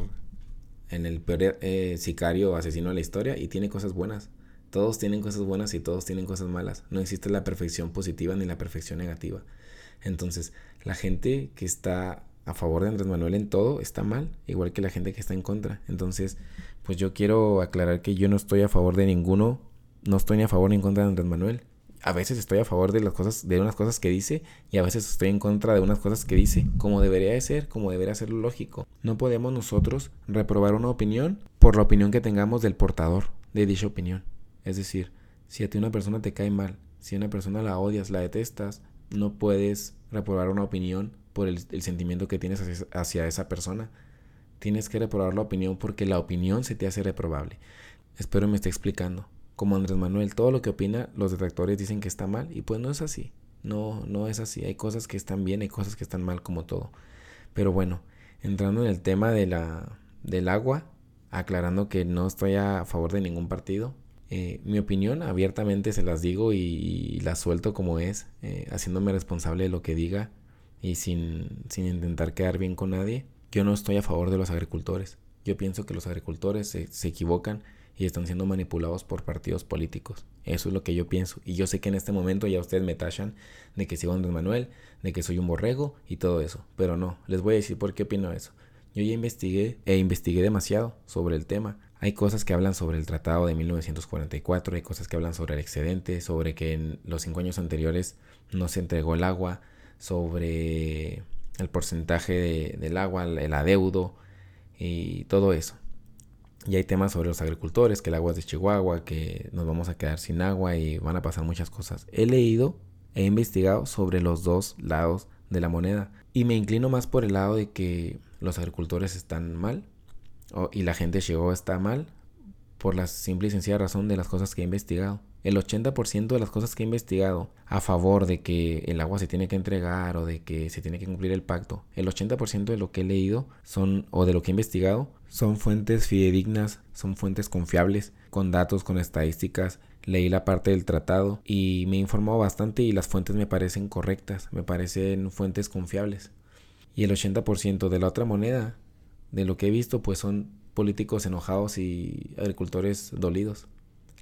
en el peor eh, sicario asesino de la historia y tiene cosas buenas. Todos tienen cosas buenas y todos tienen cosas malas. No existe la perfección positiva ni la perfección negativa. Entonces, la gente que está a favor de Andrés Manuel en todo está mal, igual que la gente que está en contra. Entonces, pues yo quiero aclarar que yo no estoy a favor de ninguno, no estoy ni a favor ni en contra de Andrés Manuel. A veces estoy a favor de las cosas, de unas cosas que dice, y a veces estoy en contra de unas cosas que dice, como debería de ser, como debería ser lógico. No podemos nosotros reprobar una opinión por la opinión que tengamos del portador de dicha opinión. Es decir, si a ti una persona te cae mal, si a una persona la odias, la detestas, no puedes reprobar una opinión por el, sentimiento que tienes hacia esa persona tienes que reprobar la opinión porque la opinión se te hace reprobable. Espero me esté explicando. Como Andrés Manuel, todo lo que opina, los detractores dicen que está mal y pues no es así. No, no es así. Hay cosas que están bien, hay cosas que están mal como todo. Pero bueno, entrando en el tema de la, del agua, aclarando que no estoy a favor de ningún partido. Eh, mi opinión abiertamente se las digo y, la suelto como es, eh, haciéndome responsable de lo que diga y sin, sin intentar quedar bien con nadie. Yo no estoy a favor de los agricultores. Yo pienso que los agricultores se, equivocan y están siendo manipulados por partidos políticos. Eso es lo que yo pienso. Y yo sé que en este momento ya ustedes me tachan de que sigo Andrés Manuel, de que soy un borrego y todo eso. Pero no, les voy a decir por qué opino eso. Yo ya investigué e investigué demasiado sobre el tema. Hay cosas que hablan sobre el tratado de 1944, hay cosas que hablan sobre el excedente, sobre que en los cinco años anteriores no se entregó el agua, sobre el porcentaje del agua, el adeudo y todo eso. Y hay temas sobre los agricultores, que el agua es de Chihuahua, que nos vamos a quedar sin agua y van a pasar muchas cosas. He leído, he investigado sobre los dos lados de la moneda y me inclino más por el lado de que los agricultores están mal y la gente de Chihuahua está mal por la simple y sencilla razón de las cosas que he investigado. El 80% de las cosas que he investigado a favor de que el agua se tiene que entregar o de que se tiene que cumplir el pacto, el 80% de lo que he leído son o de lo que he investigado son fuentes fidedignas, son fuentes confiables, con datos, con estadísticas. Leí la parte del tratado y me he informado bastante y las fuentes me parecen correctas, me parecen fuentes confiables. Y el 80% de la otra moneda, de lo que he visto, pues son políticos enojados y agricultores dolidos.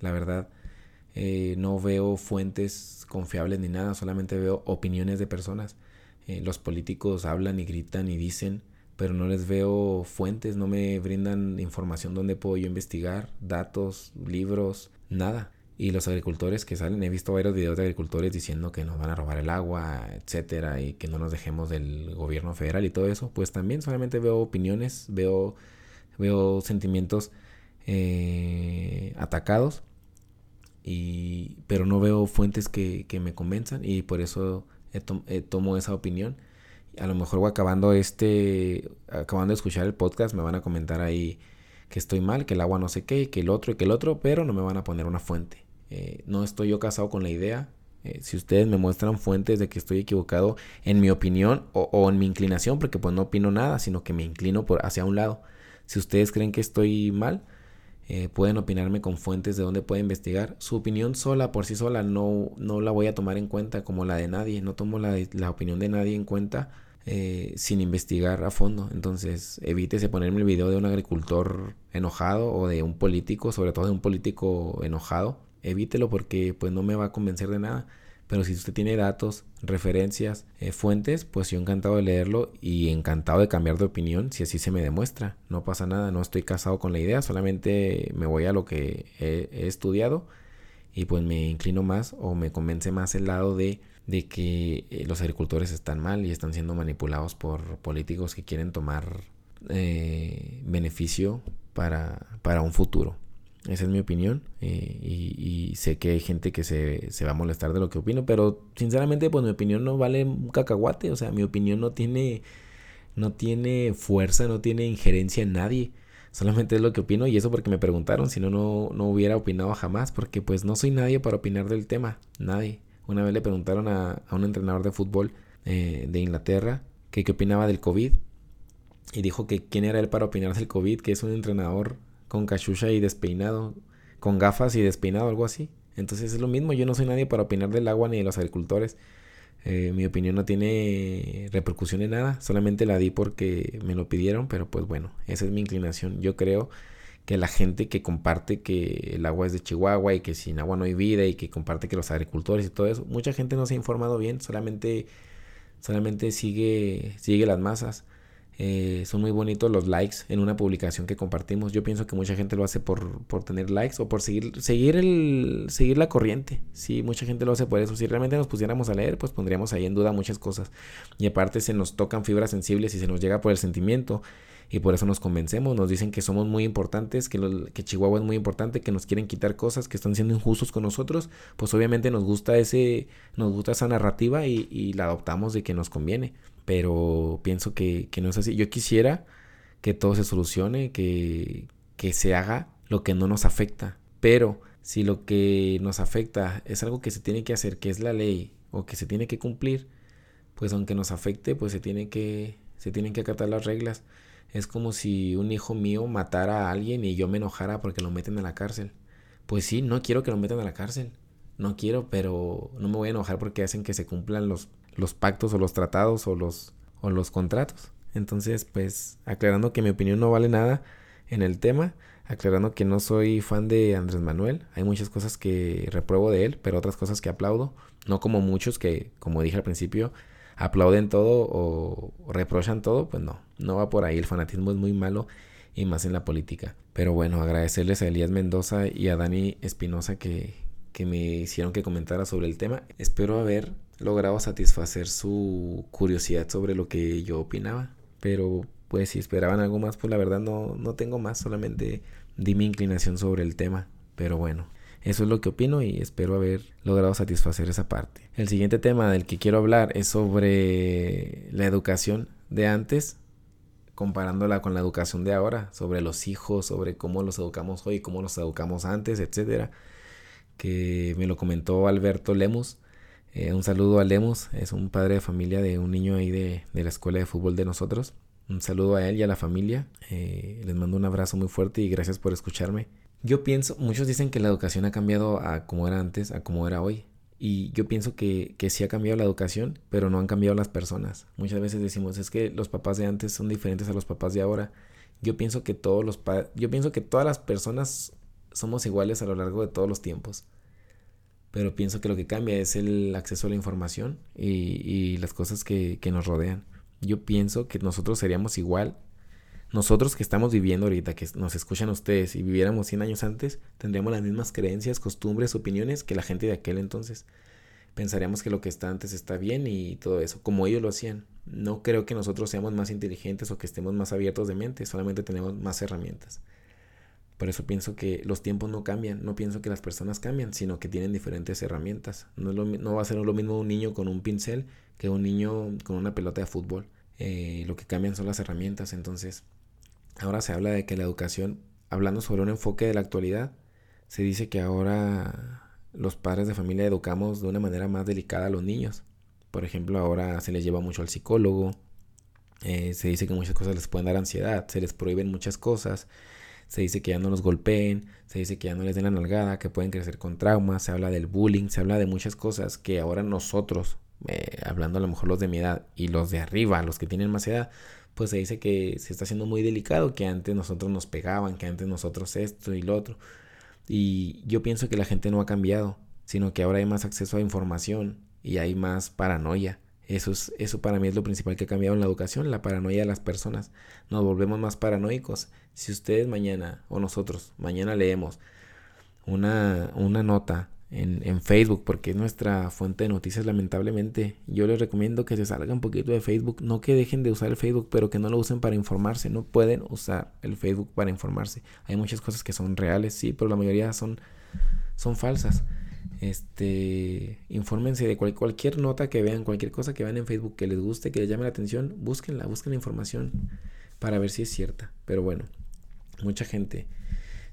la verdad. Eh, no veo fuentes confiables ni nada, solamente veo opiniones de personas. Eh, los políticos hablan y gritan y dicen, pero no les veo fuentes, no me brindan información donde puedo yo investigar, datos, libros, nada. Y los agricultores que salen, he visto varios videos de agricultores diciendo que nos van a robar el agua, etcétera, y que no nos dejemos del gobierno federal y todo eso. Pues también solamente veo opiniones, veo, veo sentimientos eh, atacados, y, pero no veo fuentes que, que me convenzan y por eso tomo esa opinión. A lo mejor acabando este, acabando de escuchar el podcast, me van a comentar ahí que estoy mal, que el agua no sé qué, que el otro y que el otro, pero no me van a poner una fuente. Eh, no estoy yo casado con la idea. Eh, si ustedes me muestran fuentes de que estoy equivocado en mi opinión o, en mi inclinación, porque pues no opino nada, sino que me inclino por hacia un lado. Si ustedes creen que estoy mal, eh, pueden opinarme con fuentes de donde pueden investigar. Su opinión sola, por sí sola, no, no la voy a tomar en cuenta como la de nadie. No tomo la, la opinión de nadie en cuenta sin investigar a fondo. Entonces, evítese ponerme el video de un agricultor enojado o de un político, sobre todo de un político enojado evítelo porque pues no me va a convencer de nada. Pero si usted tiene datos, referencias, eh, fuentes, pues yo encantado de leerlo y encantado de cambiar de opinión si así se me demuestra. No pasa nada, no estoy casado con la idea, solamente me voy a lo que he, estudiado y pues me inclino más o me convence más el lado de, de que eh, los agricultores están mal y están siendo manipulados por políticos que quieren tomar eh, beneficio para, para un futuro. Esa es mi opinión. Eh, y, sé que hay gente que se, se, va a molestar de lo que opino. Pero sinceramente, pues mi opinión no vale un cacahuate. O sea, mi opinión no tiene, no tiene fuerza, no tiene injerencia en nadie. Solamente es lo que opino y eso porque me preguntaron. Si no, no hubiera opinado jamás. Porque pues no soy nadie para opinar del tema. Nadie. Una vez le preguntaron a, a un entrenador de fútbol eh, de Inglaterra que qué opinaba del COVID. Y dijo que quién era él para opinar del COVID, que es un entrenador con cachucha y despeinado, con gafas y despeinado, algo así. Entonces es lo mismo, yo no soy nadie para opinar del agua ni de los agricultores. Eh, mi opinión no tiene repercusión en nada, solamente la di porque me lo pidieron, pero pues bueno, esa es mi inclinación. Yo creo que la gente que comparte que el agua es de Chihuahua y que sin agua no hay vida y que comparte que los agricultores y todo eso, mucha gente no se ha informado bien, solamente, solamente sigue, sigue las masas. Eh, son muy bonitos los likes en una publicación que compartimos. Yo pienso que mucha gente lo hace por, por tener likes o por seguir, seguir, el, seguir la corriente. Sí, mucha gente lo hace por eso. Si realmente nos pusiéramos a leer, pues pondríamos ahí en duda muchas cosas. Y aparte se nos tocan fibras sensibles y se nos llega por el sentimiento y por eso nos convencemos, nos dicen que somos muy importantes, que, que Chihuahua es muy importante, que nos quieren quitar cosas, que están siendo injustos con nosotros, pues obviamente nos gusta ese, nos gusta esa narrativa y, y la adoptamos de que nos conviene. Pero pienso que, que, no es así. Yo quisiera que todo se solucione, que, que se haga lo que no nos afecta. Pero si lo que nos afecta es algo que se tiene que hacer, que es la ley, o que se tiene que cumplir, pues aunque nos afecte, pues se tiene que, se tienen que acatar las reglas. Es como si un hijo mío matara a alguien y yo me enojara porque lo meten a la cárcel. Pues sí, no quiero que lo metan a la cárcel. No quiero, pero no me voy a enojar porque hacen que se cumplan los, los pactos o los tratados o los, o los contratos. Entonces, pues, aclarando que mi opinión no vale nada en el tema, aclarando que no soy fan de Andrés Manuel. Hay muchas cosas que repruebo de él, pero otras cosas que aplaudo. No como muchos que, como dije al principio, aplauden todo o reprochan todo, pues no, no va por ahí. El fanatismo es muy malo y más en la política. Pero bueno, agradecerles a Elías Mendoza y a Dani Espinosa que, que me hicieron que comentara sobre el tema. Espero haber logrado satisfacer su curiosidad sobre lo que yo opinaba. Pero pues si esperaban algo más, pues la verdad no, no tengo más, solamente di mi inclinación sobre el tema. Pero bueno, eso es lo que opino y espero haber logrado satisfacer esa parte. El siguiente tema del que quiero hablar es sobre la educación de antes, comparándola con la educación de ahora, sobre los hijos, sobre cómo los educamos hoy, cómo los educamos antes, etcétera. Que me lo comentó Alberto Lemus. Eh, un saludo a Lemus, es un padre de familia de un niño ahí de, la escuela de fútbol de nosotros. Un saludo a él y a la familia. Eh, les mando un abrazo muy fuerte y gracias por escucharme. Yo pienso, muchos dicen que la educación ha cambiado a como era antes, a como era hoy. Y yo pienso que, que sí ha cambiado la educación, pero no han cambiado las personas. Muchas veces decimos, es que los papás de antes son diferentes a los papás de ahora. Yo pienso que todos los yo pienso que todas las personas somos iguales a lo largo de todos los tiempos. Pero pienso que lo que cambia es el acceso a la información y, las cosas que, que nos rodean. Yo pienso que nosotros seríamos igual nosotros que estamos viviendo ahorita, que nos escuchan ustedes y viviéramos 100 años antes, tendríamos las mismas creencias, costumbres, opiniones que la gente de aquel entonces. Pensaríamos que lo que está antes está bien y todo eso, como ellos lo hacían. No creo que nosotros seamos más inteligentes o que estemos más abiertos de mente, solamente tenemos más herramientas. Por eso pienso que los tiempos no cambian, no pienso que las personas cambian, sino que tienen diferentes herramientas. No, no va a ser lo mismo un niño con un pincel que un niño con una pelota de fútbol. Eh, lo que cambian son las herramientas, entonces Ahora se habla de que la educación, hablando sobre un enfoque de la actualidad, se dice que ahora los padres de familia educamos de una manera más delicada a los niños. Por ejemplo, ahora se les lleva mucho al psicólogo, eh, se dice que muchas cosas les pueden dar ansiedad, se les prohíben muchas cosas, se dice que ya no los golpeen, se dice que ya no les den la nalgada, que pueden crecer con traumas, se habla del bullying, se habla de muchas cosas que ahora nosotros, eh, hablando a lo mejor los de mi edad y los de arriba, los que tienen más edad, pues se dice que se está haciendo muy delicado, que antes nosotros nos pegaban, que antes nosotros esto y lo otro. Y yo pienso que la gente no ha cambiado, sino que ahora hay más acceso a información y hay más paranoia. Eso, es, eso para mí es lo principal que ha cambiado en la educación, la paranoia de las personas. Nos volvemos más paranoicos. Si ustedes mañana o nosotros mañana leemos una, una nota en, Facebook, porque es nuestra fuente de noticias, lamentablemente. Yo les recomiendo que se salgan un poquito de Facebook, no que dejen de usar el Facebook, pero que no lo usen para informarse. No pueden usar el Facebook para informarse. Hay muchas cosas que son reales, sí, pero la mayoría son, son falsas. Este, infórmense de cualquier nota que vean, cualquier cosa que vean en Facebook que les guste, que les llame la atención, búsquenla, busquen la información para ver si es cierta. Pero bueno, mucha gente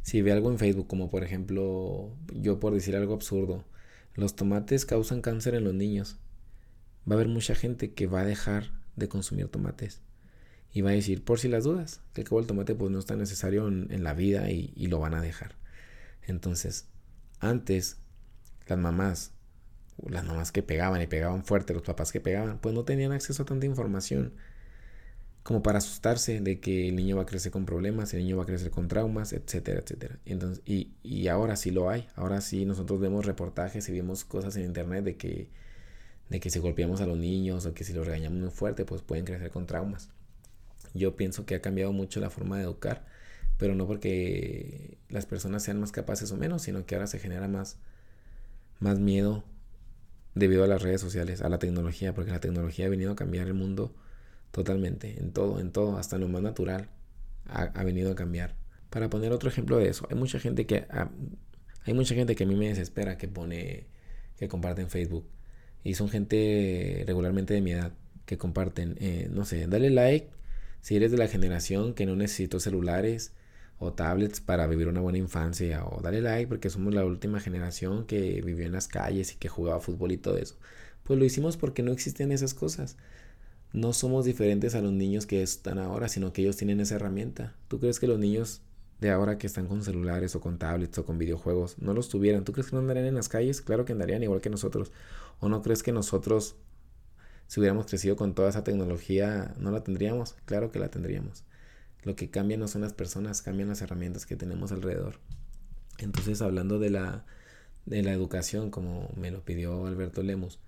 si ve algo en Facebook, como por ejemplo, yo por decir algo absurdo, los tomates causan cáncer en los niños, va a haber mucha gente que va a dejar de consumir tomates. Y va a decir, por si las dudas, que el el tomate pues no está necesario en, la vida y, y lo van a dejar. Entonces, antes, las mamás, las mamás que pegaban y pegaban fuerte, los papás que pegaban, pues no tenían acceso a tanta información como para asustarse de que el niño va a crecer con problemas, el niño va a crecer con traumas, etcétera, etcétera. Entonces, y, y ahora sí lo hay, ahora sí nosotros vemos reportajes y vemos cosas en internet de que, de que si golpeamos a los niños o que si los regañamos muy fuerte, pues pueden crecer con traumas. Yo pienso que ha cambiado mucho la forma de educar, pero no porque las personas sean más capaces o menos, sino que ahora se genera más, más miedo debido a las redes sociales, a la tecnología, porque la tecnología ha venido a cambiar el mundo Totalmente, en todo, en todo, hasta en lo más natural ha, venido a cambiar. Para poner otro ejemplo de eso, hay mucha gente que ah, hay mucha gente que a mí me desespera que pone que comparte en Facebook y son gente regularmente de mi edad que comparten, eh, no sé, dale like si eres de la generación que no necesitó celulares o tablets para vivir una buena infancia o dale like porque somos la última generación que vivió en las calles y que jugaba fútbol y todo eso. Pues lo hicimos porque no existen esas cosas no somos diferentes a los niños que están ahora, sino que ellos tienen esa herramienta. ¿Tú crees que los niños de ahora que están con celulares o con tablets o con videojuegos no los tuvieran? ¿Tú crees que no andarían en las calles? Claro que andarían igual que nosotros. ¿O no crees que nosotros, si hubiéramos crecido con toda esa tecnología, no la tendríamos? Claro que la tendríamos. Lo que cambia no son las personas, cambian las herramientas que tenemos alrededor. Entonces, hablando de la, de la educación, como me lo pidió Alberto Lemos,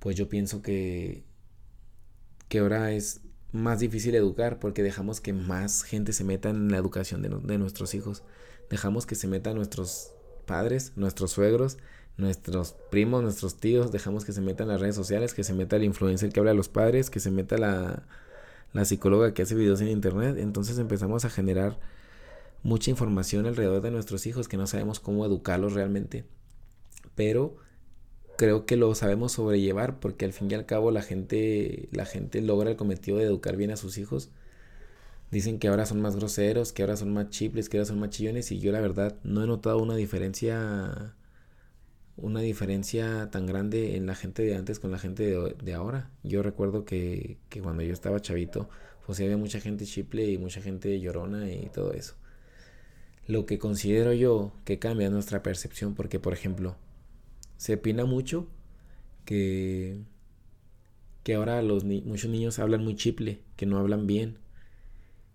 pues yo pienso que que ahora es más difícil educar porque dejamos que más gente se meta en la educación de, nuestros hijos. Dejamos que se metan nuestros padres, nuestros suegros, nuestros primos, nuestros tíos, dejamos que se metan las redes sociales, que se meta el influencer que habla a los padres, que se meta la, la psicóloga que hace videos en internet. Entonces empezamos a generar mucha información alrededor de nuestros hijos que no sabemos cómo educarlos realmente. Pero creo que lo sabemos sobrellevar porque al fin y al cabo la gente, la gente logra el cometido de educar bien a sus hijos. Dicen que ahora son más groseros, que ahora son más chiples, que ahora son más chillones y yo la verdad no he notado una diferencia una diferencia tan grande en la gente de antes con la gente de, ahora. Yo recuerdo que, que, cuando yo estaba chavito, pues había mucha gente chiple y mucha gente llorona y todo eso. Lo que considero yo que cambia nuestra percepción porque, por ejemplo, se opina mucho que, que ahora los muchos niños hablan muy chiple, que no hablan bien.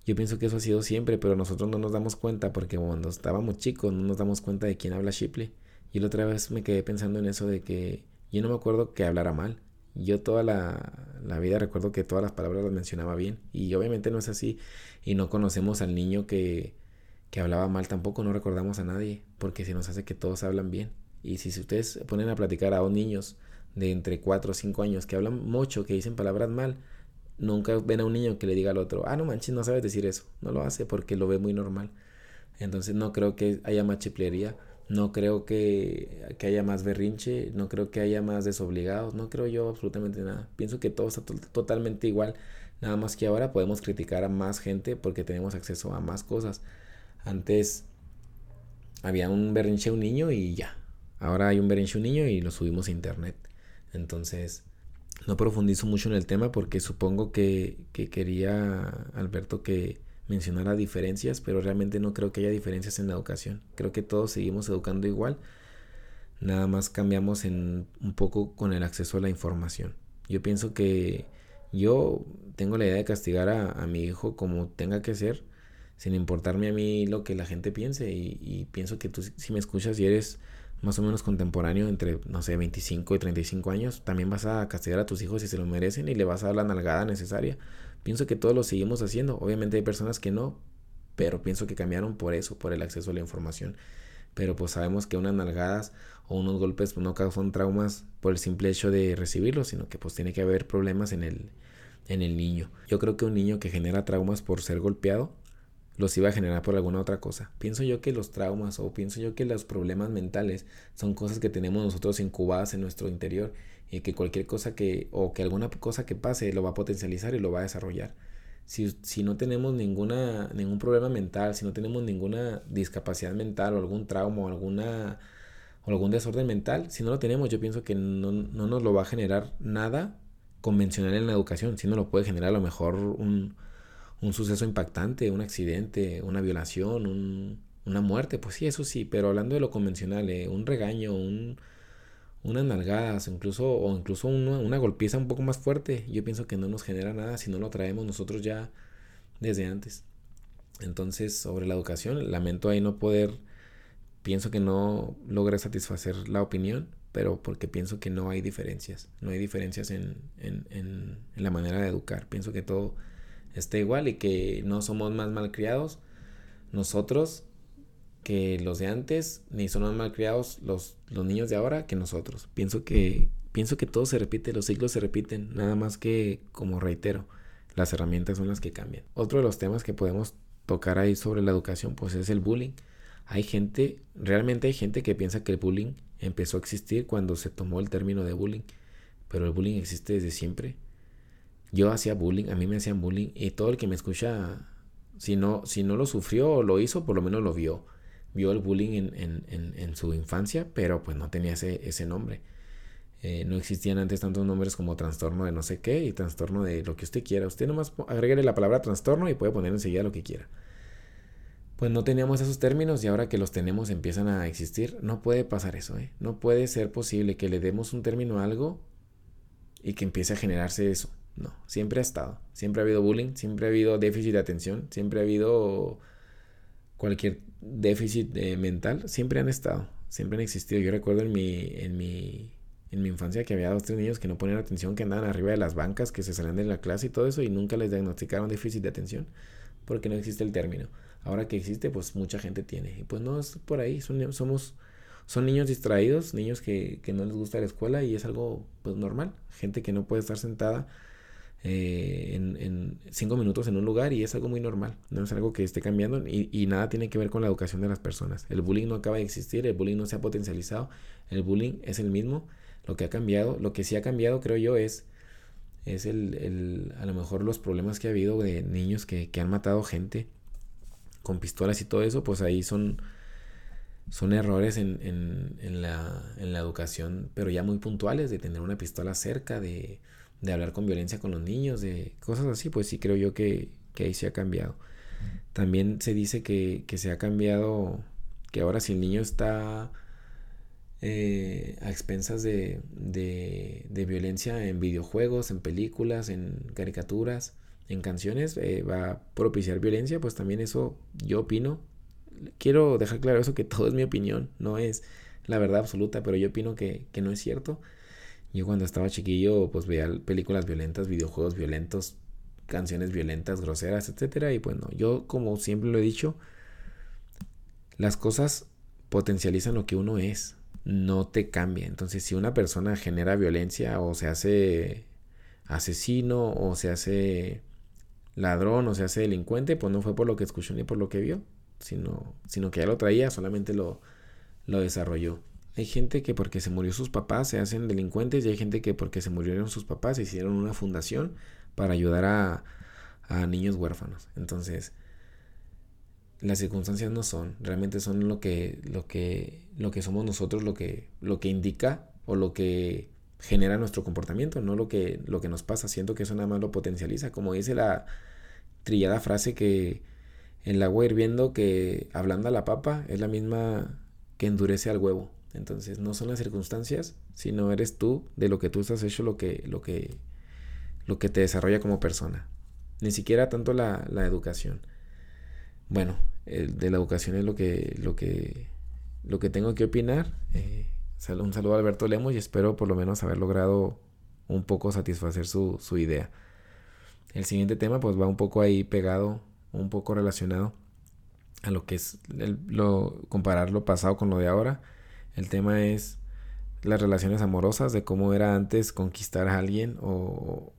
Yo pienso que eso ha sido siempre, pero nosotros no nos damos cuenta porque cuando estábamos chicos no nos damos cuenta de quién habla Shipley. Y la otra vez me quedé pensando en eso de que yo no me acuerdo que hablara mal. Yo toda la, vida recuerdo que todas las palabras las mencionaba bien. Y obviamente no es así. Y no conocemos al niño que, que hablaba mal tampoco. No recordamos a nadie. Porque se nos hace que todos hablan bien. Y si ustedes ponen a platicar a dos niños de entre 4 o 5 años que hablan mucho, que dicen palabras mal, nunca ven a un niño que le diga al otro, ah, no manches, no sabes decir eso. No lo hace porque lo ve muy normal. Entonces no creo que haya más chiplería, no creo que, que, haya más berrinche, no creo que haya más desobligados, no creo yo absolutamente nada. Pienso que todo está totalmente igual, nada más que ahora podemos criticar a más gente porque tenemos acceso a más cosas. Antes había un berrinche un niño y ya. Ahora hay un berrinche un niño y lo subimos a internet. Entonces, no profundizo mucho en el tema porque supongo que, quería Alberto que mencionara diferencias, pero realmente no creo que haya diferencias en la educación. Creo que todos seguimos educando igual, nada más cambiamos en un poco con el acceso a la información. Yo pienso que yo tengo la idea de castigar a, mi hijo como tenga que ser, sin importarme a mí lo que la gente piense, y, y pienso que tú si me escuchas y eres más o menos contemporáneo, entre, no sé, 25 y 35 años, también vas a castigar a tus hijos si se lo merecen y le vas a dar la nalgada necesaria. Pienso que todos lo seguimos haciendo. Obviamente hay personas que no, pero pienso que cambiaron por eso, por el acceso a la información. Pero pues sabemos que unas nalgadas o unos golpes pues, no causan traumas por el simple hecho de recibirlos, sino que pues tiene que haber problemas en el, en el niño. Yo creo que un niño que genera traumas por ser golpeado los iba a generar por alguna otra cosa. Pienso yo que los traumas o pienso yo que los problemas mentales son cosas que tenemos nosotros incubadas en nuestro interior y que cualquier cosa que o que alguna cosa que pase lo va a potencializar y lo va a desarrollar. Si, si no tenemos ninguna, ningún problema mental, si no tenemos ninguna discapacidad mental o algún trauma o, alguna, o algún desorden mental, si no lo tenemos, yo pienso que no, no nos lo va a generar nada convencional en la educación, si no lo puede generar a lo mejor un, un suceso impactante, un accidente, una violación, una muerte, pues sí, eso sí, pero hablando de lo convencional, eh, un regaño, un, unas nalgadas, incluso, o incluso una, golpiza un poco más fuerte, yo pienso que no nos genera nada si no lo traemos nosotros ya desde antes. Entonces, sobre la educación, lamento ahí no poder, pienso que no logré satisfacer la opinión, pero porque pienso que no hay diferencias, no hay diferencias en, en, en la manera de educar, pienso que todo esté igual y que no somos más malcriados nosotros que los de antes, ni son más malcriados los, los niños de ahora que nosotros. Pienso que, pienso que todo se repite, los ciclos se repiten, nada más que, como reitero, las herramientas son las que cambian. Otro de los temas que podemos tocar ahí sobre la educación, pues es el bullying. Hay gente, realmente hay gente que piensa que el bullying empezó a existir cuando se tomó el término de bullying, pero el bullying existe desde siempre. Yo hacía bullying, a mí me hacían bullying y todo el que me escucha, si no, si no lo sufrió o lo hizo, por lo menos lo vio. Vio el bullying en, en, en, su infancia, pero pues no tenía ese, ese nombre. Eh, no existían antes tantos nombres como trastorno de no sé qué y trastorno de lo que usted quiera. Usted nomás agregue la palabra trastorno y puede poner enseguida lo que quiera. Pues no teníamos esos términos y ahora que los tenemos empiezan a existir. No puede pasar eso, ¿eh? No puede ser posible que le demos un término a algo y que empiece a generarse eso. No, siempre ha estado. Siempre ha habido bullying, siempre ha habido déficit de atención, siempre ha habido cualquier déficit eh, mental, siempre han estado, siempre han existido. Yo recuerdo en mi, en mi, en mi infancia que había dos tres niños que no ponían atención, que andaban arriba de las bancas, que se salían de la clase y todo eso, y nunca les diagnosticaron déficit de atención, porque no existe el término. Ahora que existe, pues mucha gente tiene. Y pues no es por ahí, somos son niños distraídos, niños que, que, no les gusta la escuela y es algo pues normal. Gente que no puede estar sentada eh, en, cinco minutos en un lugar y es algo muy normal, no es algo que esté cambiando y, nada tiene que ver con la educación de las personas. El bullying no acaba de existir, el bullying no se ha potencializado, el bullying es el mismo, lo que ha cambiado, lo que sí ha cambiado creo yo es, es el, a lo mejor los problemas que ha habido de niños que, han matado gente con pistolas y todo eso, pues ahí son, son errores en, en, la, en la educación, pero ya muy puntuales, de tener una pistola cerca, de de hablar con violencia con los niños, de cosas así, pues sí creo yo que, ahí se ha cambiado. También se dice que, se ha cambiado, que ahora si el niño está eh, a expensas de, de, violencia en videojuegos, en películas, en caricaturas, en canciones eh, va a propiciar violencia, pues también eso yo opino. Quiero dejar claro eso que todo es mi opinión, no es la verdad absoluta, pero yo opino que, que no es cierto. Yo cuando estaba chiquillo pues veía películas violentas, videojuegos violentos, canciones violentas, groseras, etcétera y bueno, yo como siempre lo he dicho, las cosas potencializan lo que uno es, no te cambia. Entonces, si una persona genera violencia o se hace asesino o se hace ladrón o se hace delincuente, pues no fue por lo que escuchó ni por lo que vio, sino, sino que ya lo traía, solamente lo, lo desarrolló. Hay gente que porque se murió sus papás se hacen delincuentes y hay gente que porque se murieron sus papás hicieron una fundación para ayudar a, niños huérfanos. Entonces, las circunstancias no son, realmente son lo que, lo que, lo que somos nosotros, lo que, lo que indica o lo que genera nuestro comportamiento, no lo que, lo que nos pasa. Siento que eso nada más lo potencializa. Como dice la trillada frase que el agua hirviendo que hablando a la papa es la misma que endurece al huevo. Entonces no son las circunstancias, sino eres tú de lo que tú estás hecho lo que, lo que, lo que te desarrolla como persona. Ni siquiera tanto la, la educación bueno, de la educación es lo que, lo que, lo que tengo que opinar. Eh, un saludo a Alberto Lemos y espero por lo menos haber logrado un poco satisfacer su, su idea. El siguiente tema pues va un poco ahí pegado, un poco relacionado a lo que es lo, comparar lo pasado con lo de ahora. El tema es las relaciones amorosas, de cómo era antes conquistar a alguien o,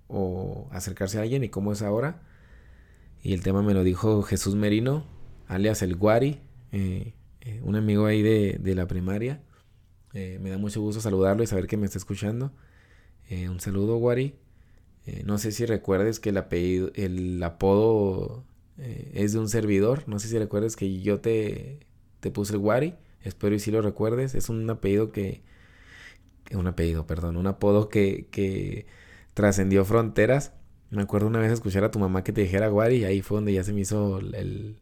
acercarse a alguien y cómo es ahora. Y el tema me lo dijo Jesús Merino, alias el Guari, eh, eh, un amigo ahí de, la primaria. Eh, me da mucho gusto saludarlo y saber que me está escuchando. un saludo, Guari. no sé si recuerdes que el, apellido, el apodo es de un servidor. No sé si recuerdes que yo te, te puse el Guari. Espero y si lo recuerdes. Es un apellido que... Un apellido, perdón. Un apodo que, que trascendió fronteras me acuerdo una vez escuchar a tu mamá que te dijera Guari y ahí fue donde ya se me hizo el,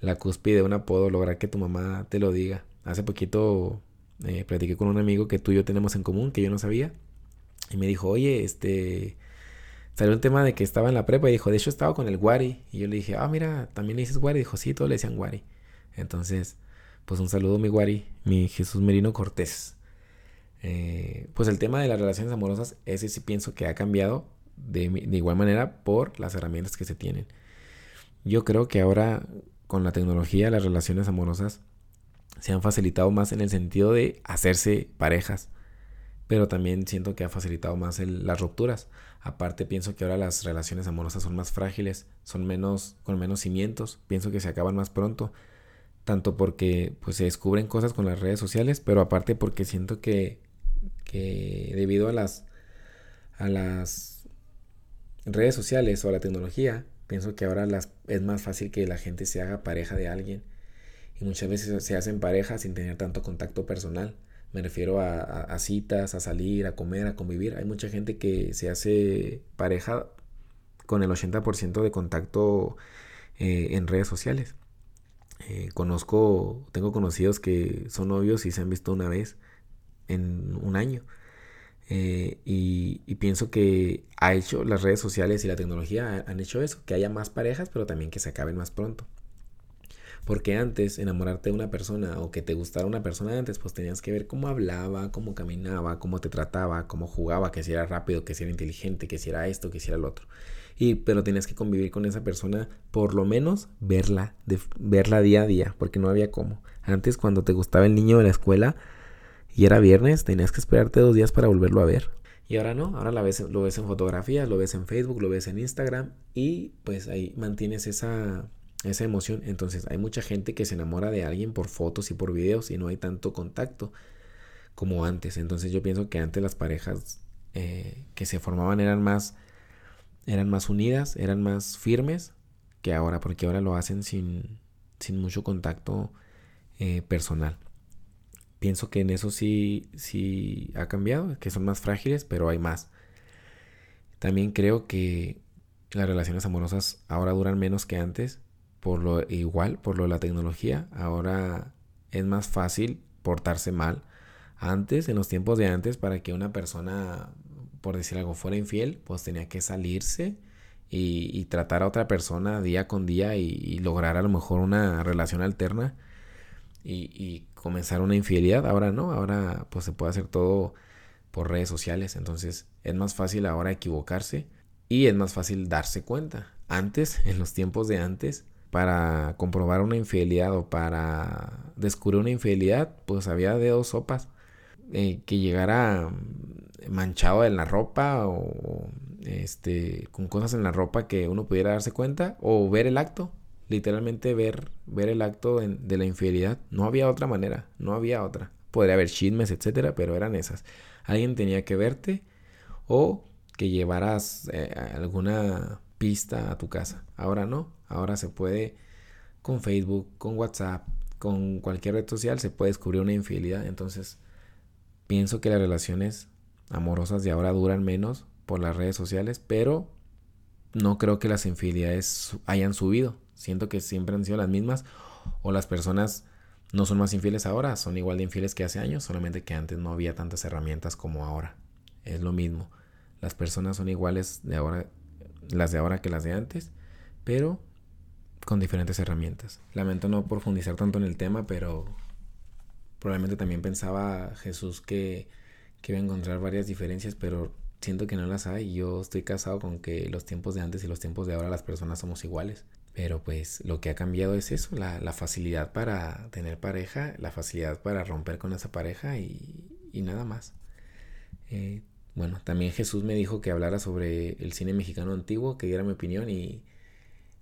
la cúspide de un apodo, lograr que tu mamá te lo diga. Hace poquito eh, platiqué con un amigo que tú y yo tenemos en común, que yo no sabía, y me dijo, oye, este, salió un tema de que estaba en la prepa y dijo, de hecho estaba con el Guari, y yo le dije, ah, mira, también le dices Guari, dijo, sí, todos le decían Guari. Entonces, pues un saludo mi Guari, mi Jesús Merino Cortés. Eh, pues el tema de las relaciones amorosas, ese sí pienso que ha cambiado de, igual manera por las herramientas que se tienen. Yo creo que ahora con la tecnología las relaciones amorosas se han facilitado más en el sentido de hacerse parejas, pero también siento que ha facilitado más las rupturas. Aparte pienso que ahora las relaciones amorosas son más frágiles, son menos con menos cimientos, pienso que se acaban más pronto, tanto porque pues se descubren cosas con las redes sociales, pero aparte porque siento que que debido a las a las redes sociales o la tecnología, pienso que ahora las, es más fácil que la gente se haga pareja de alguien. Y muchas veces se hacen parejas sin tener tanto contacto personal. Me refiero a, citas, a salir, a comer, a convivir. Hay mucha gente que se hace pareja con el 80% de contacto eh, en redes sociales. Eh, conozco, tengo conocidos que son novios y se han visto una vez en un año. Eh, y, pienso que ha hecho las redes sociales y la tecnología han hecho eso, que haya más parejas, pero también que se acaben más pronto. Porque antes, enamorarte de una persona o que te gustara una persona antes, pues tenías que ver cómo hablaba, cómo caminaba, cómo te trataba, cómo jugaba, que si era rápido, que si era inteligente, que si era esto, que si era lo otro. Y, pero tenías que convivir con esa persona, por lo menos verla, verla día a día, porque no había cómo. Antes, cuando te gustaba el niño de la escuela, y era viernes, tenías que esperarte dos días para volverlo a ver. Y ahora no, ahora la ves, lo ves en fotografías, lo ves en Facebook, lo ves en Instagram y pues ahí mantienes esa, esa emoción. Entonces hay mucha gente que se enamora de alguien por fotos y por videos y no hay tanto contacto como antes. Entonces yo pienso que antes las parejas eh, que se formaban eran más, eran más unidas, eran más firmes que ahora, porque ahora lo hacen sin, sin mucho contacto eh, personal. Pienso que en eso sí, sí ha cambiado, que son más frágiles, pero hay más. También creo que las relaciones amorosas ahora duran menos que antes, por lo igual, por lo de la tecnología. Ahora es más fácil portarse mal. Antes, en los tiempos de antes, para que una persona, por decir algo, fuera infiel, pues tenía que salirse y, tratar a otra persona día con día y, lograr a lo mejor una relación alterna y, y, comenzar una infidelidad. Ahora no, ahora pues se puede hacer todo por redes sociales. Entonces es más fácil ahora equivocarse y es más fácil darse cuenta. Antes, en los tiempos de antes, para comprobar una infidelidad o para descubrir una infidelidad, pues había de dos sopas. Eh, que llegara manchado en la ropa o este con cosas en la ropa que uno pudiera darse cuenta o ver el acto literalmente ver ver el acto de la infidelidad. No había otra manera no había otra. Podría haber chismes etcétera pero eran esas. Alguien tenía que verte o que llevaras eh, alguna pista a tu casa. Ahora no ahora se puede con Facebook con WhatsApp con cualquier red social se puede descubrir una infidelidad. Entonces Pienso que las relaciones amorosas de ahora duran menos por las redes sociales, pero no creo que las infidelidades hayan subido. Siento que siempre han sido las mismas o las personas no son más infieles ahora, son igual de infieles que hace años, solamente que antes no había tantas herramientas como ahora. Es lo mismo. Las personas son iguales de ahora, las de ahora que las de antes, pero con diferentes herramientas. Lamento no profundizar tanto en el tema, pero Probablemente también pensaba Jesús que, que iba a encontrar varias diferencias, pero siento que no las hay. Yo estoy casado con que los tiempos de antes y los tiempos de ahora las personas somos iguales. Pero pues lo que ha cambiado es eso, la, la facilidad para tener pareja, la facilidad para romper con esa pareja y, y nada más. Eh, bueno, también Jesús me dijo que hablara sobre el cine mexicano antiguo, que diera mi opinión y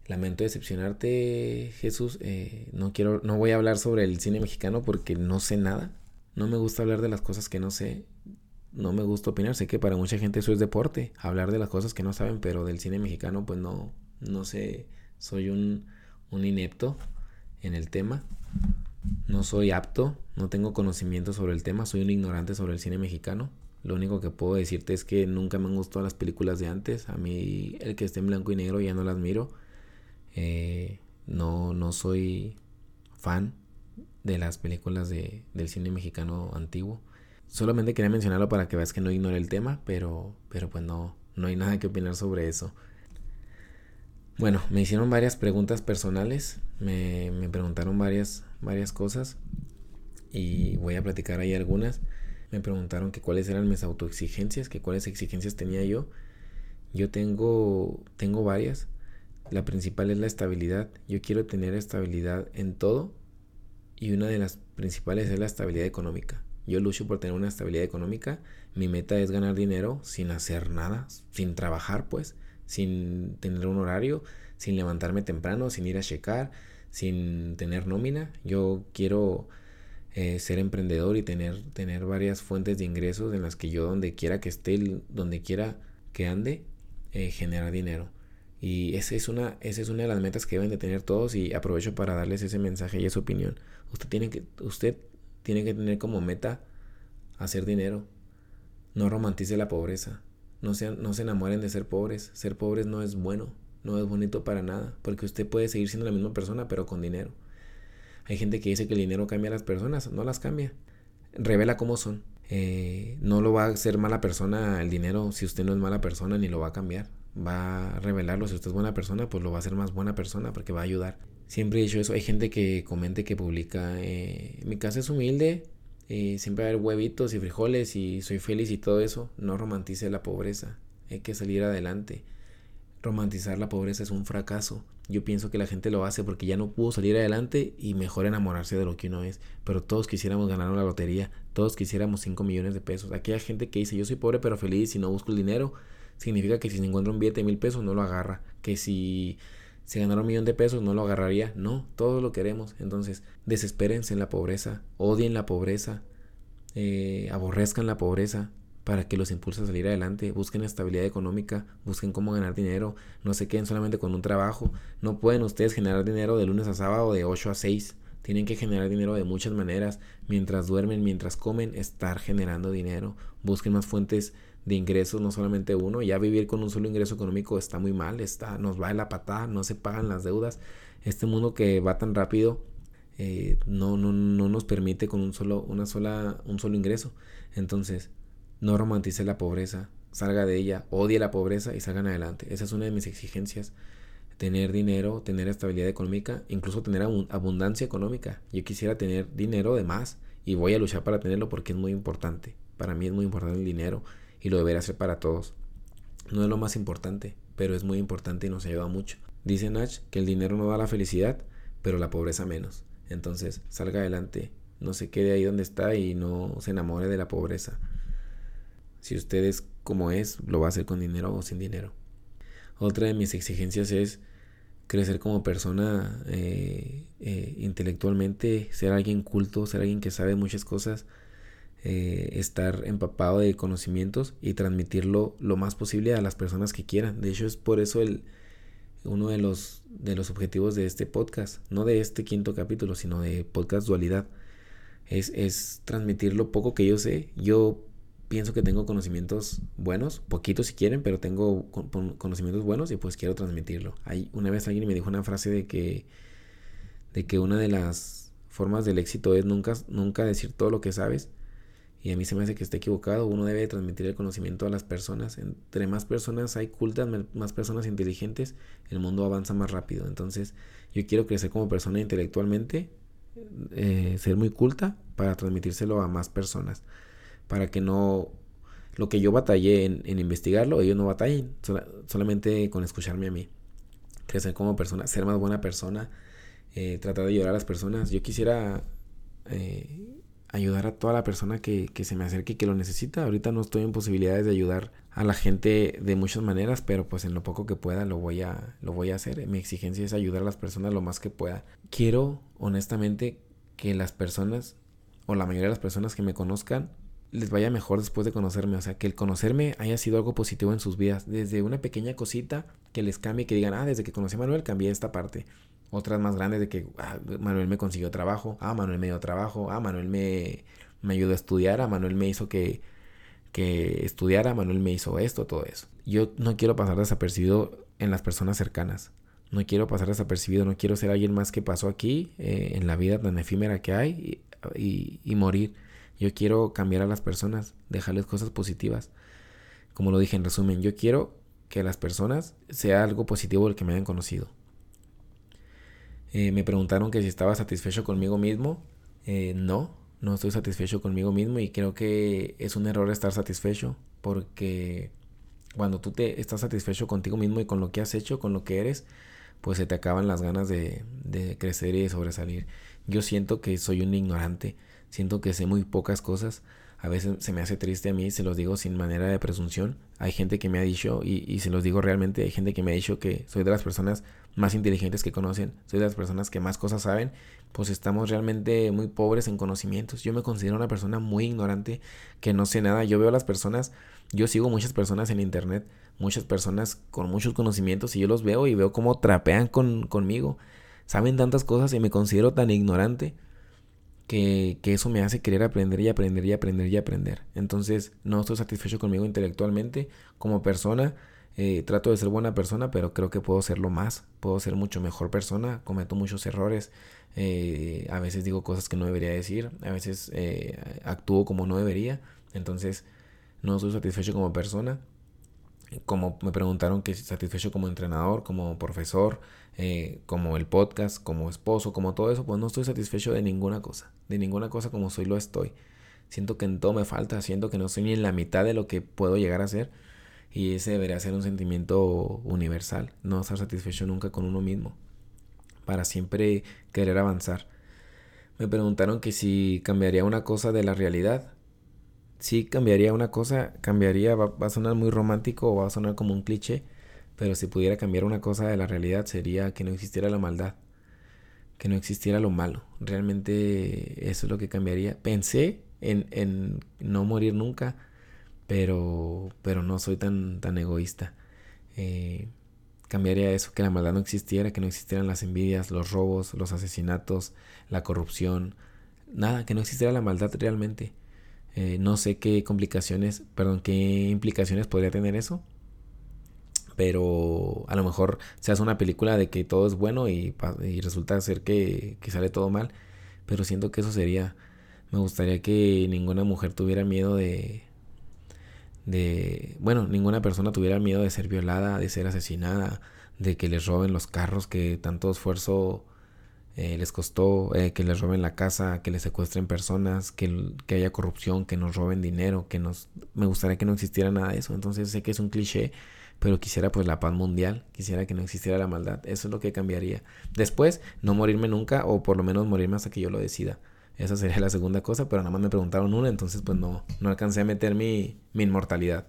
Lamento decepcionarte, Jesús. Eh, no quiero, no voy a hablar sobre el cine mexicano porque no sé nada. No me gusta hablar de las cosas que no sé. No me gusta opinar. Sé que para mucha gente eso es deporte, hablar de las cosas que no saben, pero del cine mexicano, pues no, no sé. Soy un, un inepto en el tema. No soy apto, no tengo conocimiento sobre el tema, soy un ignorante sobre el cine mexicano. Lo único que puedo decirte es que nunca me han gustado las películas de antes. A mí el que esté en blanco y negro ya no las miro. Eh, no, no soy fan de las películas de, del cine mexicano antiguo. Solamente quería mencionarlo para que veas que no ignore el tema, pero, pero pues no, no hay nada que opinar sobre eso. Bueno, me hicieron varias preguntas personales, me, me preguntaron varias, varias cosas y voy a platicar ahí algunas. Me preguntaron que cuáles eran mis autoexigencias, que cuáles exigencias tenía yo. Yo tengo, tengo varias. La principal es la estabilidad. Yo quiero tener estabilidad en todo y una de las principales es la estabilidad económica. Yo lucho por tener una estabilidad económica. Mi meta es ganar dinero sin hacer nada, sin trabajar pues, sin tener un horario, sin levantarme temprano, sin ir a checar, sin tener nómina. Yo quiero eh, ser emprendedor y tener, tener varias fuentes de ingresos en las que yo donde quiera que esté, donde quiera que ande, eh, generar dinero. Y esa es, una, esa es una de las metas que deben de tener todos y aprovecho para darles ese mensaje y esa opinión. Usted tiene que, usted tiene que tener como meta hacer dinero. No romantice la pobreza. No, sean, no se enamoren de ser pobres. Ser pobres no es bueno. No es bonito para nada. Porque usted puede seguir siendo la misma persona pero con dinero. Hay gente que dice que el dinero cambia a las personas. No las cambia. Revela cómo son. Eh, no lo va a hacer mala persona el dinero si usted no es mala persona ni lo va a cambiar va a revelarlo. Si usted es buena persona, pues lo va a hacer más buena persona porque va a ayudar. Siempre he dicho eso. Hay gente que comente, que publica, eh, mi casa es humilde, y siempre hay huevitos y frijoles y soy feliz y todo eso. No romantice la pobreza. Hay que salir adelante. Romantizar la pobreza es un fracaso. Yo pienso que la gente lo hace porque ya no pudo salir adelante y mejor enamorarse de lo que uno es. Pero todos quisiéramos ganar la lotería. Todos quisiéramos 5 millones de pesos. Hay gente que dice yo soy pobre pero feliz y no busco el dinero significa que si se encuentra un billete de mil pesos no lo agarra. Que si se ganara un millón de pesos no lo agarraría. No, todos lo queremos. Entonces, desespérense en la pobreza, odien la pobreza, eh, aborrezcan la pobreza para que los impulse a salir adelante. Busquen estabilidad económica, busquen cómo ganar dinero. No se queden solamente con un trabajo. No pueden ustedes generar dinero de lunes a sábado de 8 a 6. Tienen que generar dinero de muchas maneras. Mientras duermen, mientras comen, estar generando dinero. Busquen más fuentes de ingresos, no solamente uno. Ya vivir con un solo ingreso económico está muy mal, está, nos va de la patada, no se pagan las deudas. Este mundo que va tan rápido eh, no, no, no nos permite con un solo, una sola, un solo ingreso. Entonces, no romantice la pobreza. salga de ella, odie la pobreza y salgan adelante. Esa es una de mis exigencias. Tener dinero, tener estabilidad económica, incluso tener abundancia económica. Yo quisiera tener dinero de más y voy a luchar para tenerlo porque es muy importante. Para mí es muy importante el dinero y lo debería hacer para todos. No es lo más importante, pero es muy importante y nos ayuda mucho. Dice Nach que el dinero no da la felicidad, pero la pobreza menos. Entonces, salga adelante, no se quede ahí donde está y no se enamore de la pobreza. Si usted es como es, lo va a hacer con dinero o sin dinero. Otra de mis exigencias es crecer como persona eh, eh, intelectualmente, ser alguien culto, ser alguien que sabe muchas cosas, eh, estar empapado de conocimientos y transmitirlo lo más posible a las personas que quieran. De hecho, es por eso el, uno de los, de los objetivos de este podcast, no de este quinto capítulo, sino de podcast dualidad, es, es transmitir lo poco que yo sé. Yo pienso que tengo conocimientos buenos, poquitos si quieren, pero tengo conocimientos buenos y pues quiero transmitirlo. Hay, una vez alguien me dijo una frase de que, de que una de las formas del éxito es nunca, nunca decir todo lo que sabes. Y a mí se me hace que esté equivocado. Uno debe transmitir el conocimiento a las personas. Entre más personas hay cultas, más personas inteligentes, el mundo avanza más rápido. Entonces, yo quiero crecer como persona intelectualmente, eh, ser muy culta para transmitírselo a más personas para que no lo que yo batallé en, investigarlo, ellos no batallen, solamente con escucharme a mí. Crecer como persona, ser más buena persona, eh, tratar de ayudar a las personas. Yo quisiera eh, ayudar a toda la persona que, que, se me acerque y que lo necesita. Ahorita no estoy en posibilidades de ayudar a la gente de muchas maneras, pero pues en lo poco que pueda lo voy a, lo voy a hacer. Mi exigencia es ayudar a las personas lo más que pueda. Quiero, honestamente, que las personas, o la mayoría de las personas que me conozcan, les vaya mejor después de conocerme. O sea, que el conocerme haya sido algo positivo en sus vidas. Desde una pequeña cosita que les cambie, que digan, ah, desde que conocí a Manuel cambié esta parte. Otras más grandes de que ah, Manuel me consiguió trabajo, ah, Manuel me dio trabajo, ah, Manuel me, me ayudó a estudiar, ah, Manuel me hizo que, que estudiara, Manuel me hizo esto, todo eso. Yo no quiero pasar desapercibido en las personas cercanas. No quiero pasar desapercibido, no quiero ser alguien más que pasó aquí eh, en la vida tan efímera que hay y, y morir yo quiero cambiar a las personas, dejarles cosas positivas. Como lo dije en resumen, yo quiero que las personas sea algo positivo el que me hayan conocido. Eh, me preguntaron que si estaba satisfecho conmigo mismo. Eh, no, no estoy satisfecho conmigo mismo y creo que es un error estar satisfecho porque cuando tú te estás satisfecho contigo mismo y con lo que has hecho, con lo que eres, pues se te acaban las ganas de, de crecer y de sobresalir. Yo siento que soy un ignorante siento que sé muy pocas cosas. A veces se me hace triste a mí, se los digo sin manera de presunción. Hay gente que me ha dicho, y, se los digo realmente, hay gente que me ha dicho que soy de las personas más inteligentes que conocen, soy de las personas que más cosas saben, pues estamos realmente muy pobres en conocimientos. Yo me considero una persona muy ignorante, que no sé nada. Yo veo a las personas, yo sigo muchas personas en internet, muchas personas con muchos conocimientos, y yo los veo y veo cómo trapean con, conmigo. Saben tantas cosas y me considero tan ignorante que, eso me hace querer aprender y aprender y aprender y aprender. Entonces no estoy satisfecho conmigo intelectualmente como persona. Eh, trato de ser buena persona, pero creo que puedo serlo más. Puedo ser mucho mejor persona. Cometo muchos errores. Eh, a veces digo cosas que no debería decir. A veces eh, actúo como no debería. Entonces no estoy satisfecho como persona como me preguntaron que satisfecho como entrenador, como profesor, eh, como el podcast, como esposo, como todo eso, pues no estoy satisfecho de ninguna cosa. De ninguna cosa como soy lo estoy. Siento que en todo me falta, siento que no estoy ni en la mitad de lo que puedo llegar a ser. Y ese debería ser un sentimiento universal, no estar satisfecho nunca con uno mismo, para siempre querer avanzar. Me preguntaron que si cambiaría una cosa de la realidad sí cambiaría una cosa, cambiaría, va, a sonar muy romántico o va a sonar como un cliché, pero si pudiera cambiar una cosa de la realidad sería que no existiera la maldad, que no existiera lo malo. Realmente eso es lo que cambiaría. Pensé en, en no morir nunca, pero, pero no soy tan, tan egoísta. Eh, cambiaría eso, que la maldad no existiera, que no existieran las envidias, los robos, los asesinatos, la corrupción, nada, que no existiera la maldad realmente. Eh, no sé qué complicaciones, perdón, qué implicaciones podría tener eso. Pero a lo mejor se hace una película de que todo es bueno y, resulta ser que, sale todo mal. Pero siento que eso sería. Me gustaría que ninguna mujer tuviera miedo de, de, bueno, ninguna persona tuviera miedo de ser violada, de ser asesinada, de que les roben los carros que tanto esfuerzo eh, les costó, eh, que les roben la casa, que les secuestren personas, que, que, haya corrupción, que nos roben dinero, que nos... Me gustaría que no existiera nada de eso. Entonces sé que es un cliché, pero quisiera pues la paz mundial, quisiera que no existiera la maldad. Eso es lo que cambiaría. Después, no morirme nunca o por lo menos morirme hasta que yo lo decida. Esa sería la segunda cosa, pero nada más me preguntaron una, entonces pues no, no alcancé a meter mi, mi inmortalidad.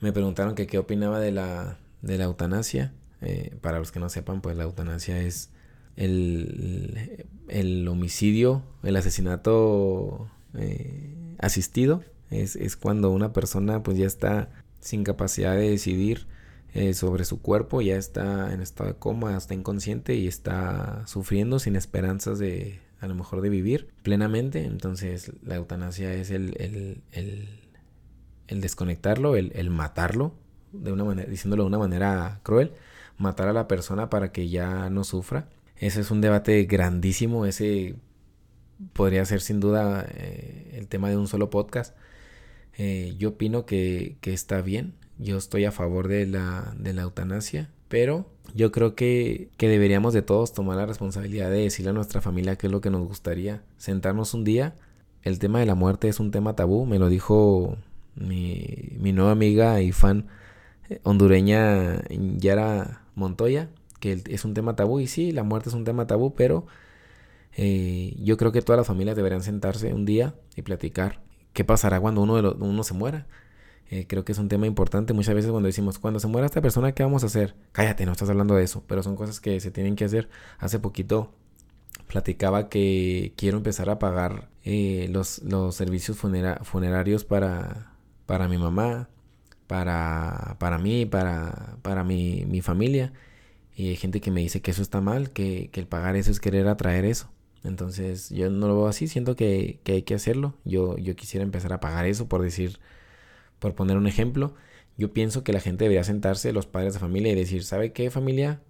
Me preguntaron que qué opinaba de la, de la eutanasia. Eh, para los que no sepan, pues la eutanasia es el, el homicidio, el asesinato eh, asistido. Es, es, cuando una persona pues ya está sin capacidad de decidir eh, sobre su cuerpo, ya está en estado de coma, está inconsciente y está sufriendo sin esperanzas de a lo mejor de vivir plenamente. Entonces la eutanasia es el, el, el, desconectarlo, el, el matarlo de una manera, diciéndolo de una manera cruel, matar a la persona para que ya no sufra. Ese es un debate grandísimo, ese podría ser sin duda eh, el tema de un solo podcast. Eh, yo opino que, está bien, yo estoy a favor de la, de la eutanasia, pero yo creo que, deberíamos de todos tomar la responsabilidad de decirle a nuestra familia qué es lo que nos gustaría, sentarnos un día. El tema de la muerte es un tema tabú, me lo dijo mi, nueva amiga y fan hondureña Yara Montoya, que es un tema tabú. Y sí, la muerte es un tema tabú, pero eh, yo creo que todas las familias deberían sentarse un día y platicar qué pasará cuando uno, de los, uno se muera. Eh, creo que es un tema importante. Muchas veces cuando decimos, cuando se muera esta persona, ¿qué vamos a hacer? Cállate, no estás hablando de eso. Pero son cosas que se tienen que hacer. Hace poquito platicaba que quiero empezar a pagar eh, los, los servicios funerarios para, para mi mamá, para, para mí, para, para mi, mi, familia. Y hay gente que me dice que eso está mal, que, que, el pagar eso es querer atraer eso. Entonces yo no lo veo así, siento que, que, hay que hacerlo. Yo, yo quisiera empezar a pagar eso, por decir, por poner un ejemplo. Yo pienso que la gente debería sentarse, los padres de familia, y decir, ¿sabe qué familia?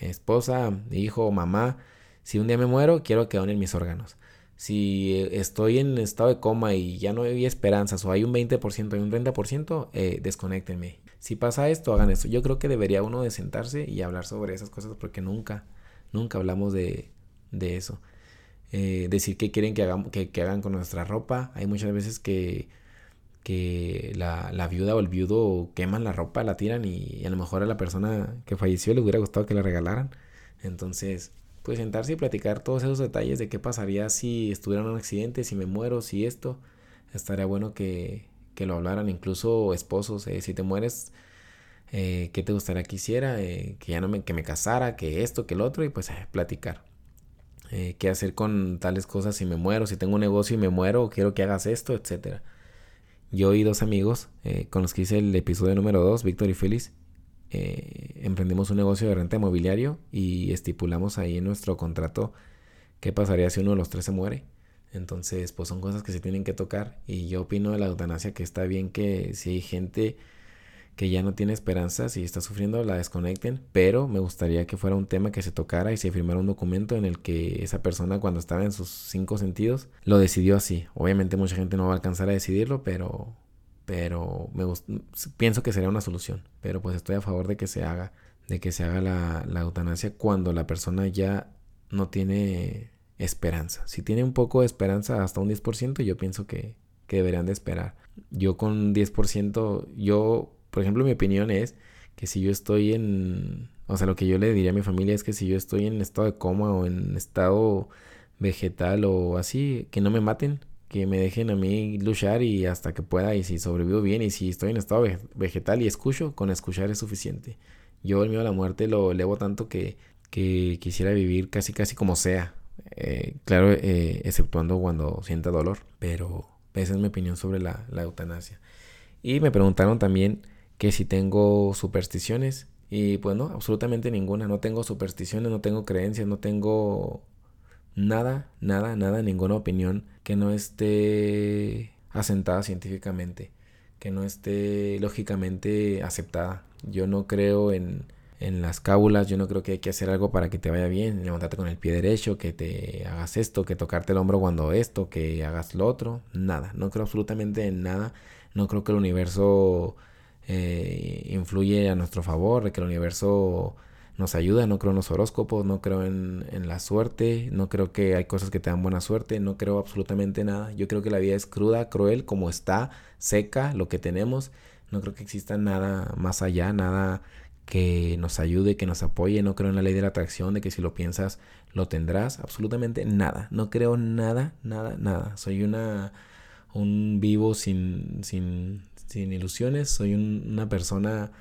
Esposa, hijo, mamá, si un día me muero, quiero que donen mis órganos si eh, estoy en estado de coma y ya no hay esperanzas o hay un 20%, hay un 30%, eh, desconectenme. Si pasa esto, hagan esto. Yo creo que debería uno de sentarse y hablar sobre esas cosas porque nunca, nunca hablamos de, de eso. Eh, decir qué quieren que, hagamos, que, hagan con nuestra ropa. Hay muchas veces que, que la, viuda o el viudo queman la ropa, la tiran y, a lo mejor a la persona que falleció le hubiera gustado que la regalaran. Entonces, pues sentarse y platicar todos esos detalles de qué pasaría si estuviera en un accidente, si me muero, si esto. Estaría bueno que, que lo hablaran, incluso esposos, eh, si te mueres, eh, qué te gustaría que hiciera, eh, que ya no me, que me casara, que esto, que el otro, y pues platicar. Qué hacer con tales cosas si me muero, si tengo un negocio y me muero, quiero que hagas esto, etcétera. Yo y dos amigos con los que hice el episodio número 2, Víctor y Félix, eh, emprendimos un negocio de renta inmobiliario y estipulamos ahí en nuestro contrato qué pasaría si uno de los tres se muere. Entonces, pues son cosas que se tienen que tocar. Y yo opino de la eutanasia que está bien que si hay gente que ya no tiene esperanzas y está sufriendo, la desconecten. Pero me gustaría que fuera un tema que se tocara y se firmara un documento en el que esa persona, cuando estaba en sus cinco sentidos, lo decidió así. Obviamente, mucha gente no va a alcanzar a decidirlo, pero pero me pienso que sería una solución. Pero pues estoy a favor de que se haga, de que se haga la, eutanasia cuando la persona ya no tiene esperanza. Si tiene un poco de esperanza, hasta un 10%, yo pienso que, que deberían de esperar. Yo con 10%, yo, por ejemplo, mi opinión es que si yo estoy en, o sea, lo que yo le diría a mi familia es que si yo estoy en estado de coma o en estado vegetal o así, que no me maten, que me dejen a mí luchar y hasta que pueda y si sobrevivo bien y si estoy en estado vegetal y escucho, con escuchar es suficiente. Yo el miedo a la muerte lo elevo tanto que, que quisiera vivir casi casi como sea. Eh, claro, eh, exceptuando cuando sienta dolor, pero esa es mi opinión sobre la, la eutanasia. Y me preguntaron también que si tengo supersticiones y pues no, absolutamente ninguna. No tengo supersticiones, no tengo creencias, no tengo nada, nada, nada, ninguna opinión que no esté asentada científicamente, que no esté lógicamente aceptada. Yo no creo en, en las cábulas, yo no creo que hay que hacer algo para que te vaya bien, levantarte con el pie derecho, que te hagas esto, que tocarte el hombro cuando esto, que hagas lo otro, nada, no creo absolutamente en nada, no creo que el universo eh, influye a nuestro favor, de que el universo nos ayuda, no creo en los horóscopos, no creo en, en, la suerte, no creo que hay cosas que te dan buena suerte, no creo absolutamente nada. Yo creo que la vida es cruda, cruel, como está, seca, lo que tenemos. No creo que exista nada más allá, nada que nos ayude, que nos apoye. No creo en la ley de la atracción, de que si lo piensas lo tendrás. Absolutamente nada. No creo nada, nada, nada. Soy una un vivo sin, sin, sin ilusiones. Soy una persona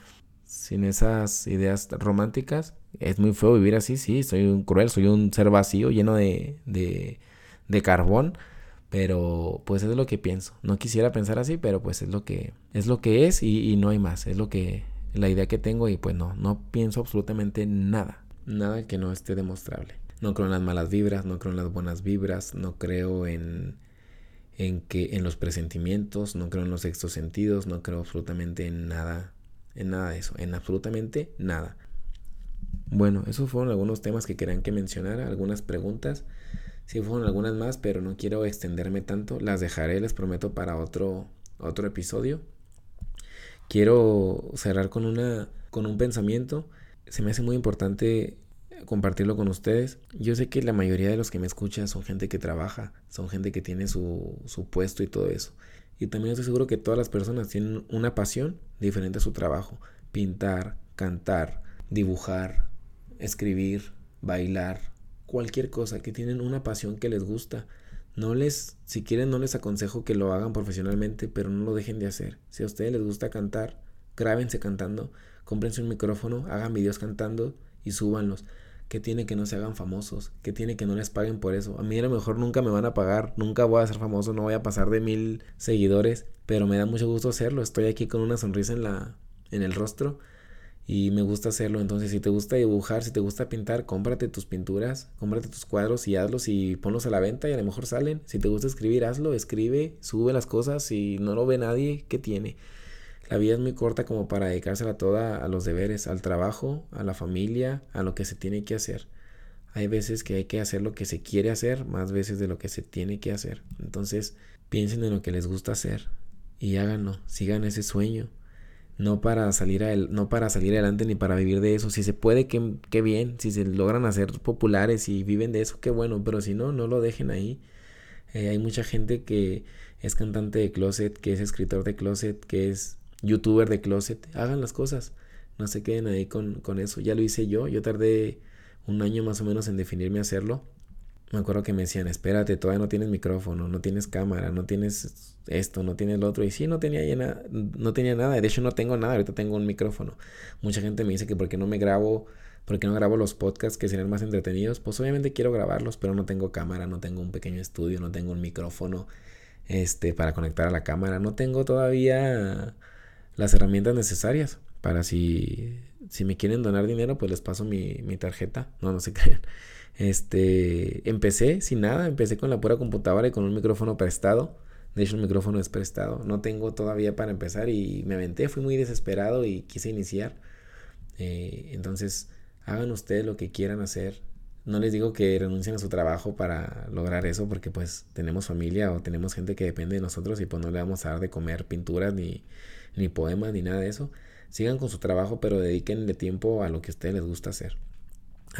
sin esas ideas románticas. Es muy feo vivir así, sí. Soy un cruel, soy un ser vacío, lleno de, de, de carbón. Pero pues es lo que pienso. No quisiera pensar así, pero pues es lo que es lo que es y, y no hay más. Es lo que la idea que tengo y pues no, no pienso absolutamente nada. Nada que no esté demostrable. No creo en las malas vibras, no creo en las buenas vibras, no creo en en que en los presentimientos, no creo en los sextos sentidos, no creo absolutamente en nada, en nada de eso, en absolutamente nada. Bueno, esos fueron algunos temas que querían que mencionara, algunas preguntas. Sí fueron algunas más, pero no quiero extenderme tanto. Las dejaré, les prometo, para otro, otro episodio. Quiero cerrar con, una, con un pensamiento. Se me hace muy importante compartirlo con ustedes. Yo sé que la mayoría de los que me escuchan son gente que trabaja, son gente que tiene su, su puesto y todo eso. Y también estoy seguro que todas las personas tienen una pasión diferente a su trabajo. Pintar, cantar, dibujar, escribir, bailar, cualquier cosa, que tienen una pasión que les gusta. No les, si quieren, no les aconsejo que lo hagan profesionalmente, pero no lo dejen de hacer. Si a ustedes les gusta cantar, grábense cantando, cómprense un micrófono, hagan videos cantando y súbanlos. Que tiene que no se hagan famosos? que tiene que no les paguen por eso? A mí a lo mejor nunca me van a pagar, nunca voy a ser famoso, no voy a pasar de mil seguidores, pero me da mucho gusto hacerlo. Estoy aquí con una sonrisa en la, en el rostro y me gusta hacerlo. Entonces, si te gusta dibujar, si te gusta pintar, cómprate tus pinturas, cómprate tus cuadros y hazlos y ponlos a la venta y a lo mejor salen. Si te gusta escribir, hazlo, escribe, sube las cosas y no lo ve nadie, ¿qué tiene? La vida es muy corta como para dedicársela toda a los deberes, al trabajo, a la familia, a lo que se tiene que hacer. Hay veces que hay que hacer lo que se quiere hacer, más veces de lo que se tiene que hacer. Entonces, piensen en lo que les gusta hacer y háganlo, sigan ese sueño no para salir a no para salir adelante ni para vivir de eso. Si se puede, qué, bien. Si se logran hacer populares y viven de eso, qué bueno. Pero si no, no lo dejen ahí. Eh, hay mucha gente que es cantante de closet, que es escritor de closet, que es youtuber de closet. Hagan las cosas. No se queden ahí con, con eso. Ya lo hice yo. Yo tardé un año más o menos en definirme a hacerlo me acuerdo que me decían, espérate, todavía no tienes micrófono, no tienes cámara, no tienes esto, no tienes lo otro. Y sí, no tenía, nada, no tenía nada. De hecho, no tengo nada. Ahorita tengo un micrófono. Mucha gente me dice que por qué no me grabo, por qué no grabo los podcasts que serían más entretenidos. Pues obviamente quiero grabarlos, pero no tengo cámara, no tengo un pequeño estudio, no tengo un micrófono este, para conectar a la cámara. No tengo todavía las herramientas necesarias para si, si me quieren donar dinero, pues les paso mi, mi tarjeta. No, no se crean. Este, empecé sin nada, empecé con la pura computadora y con un micrófono prestado. De hecho, el micrófono es prestado. No tengo todavía para empezar y me aventé, fui muy desesperado y quise iniciar. Eh, entonces, hagan ustedes lo que quieran hacer. No les digo que renuncien a su trabajo para lograr eso, porque pues tenemos familia o tenemos gente que depende de nosotros y pues no le vamos a dar de comer pinturas ni, ni poemas ni nada de eso. Sigan con su trabajo, pero dedíquenle tiempo a lo que a ustedes les gusta hacer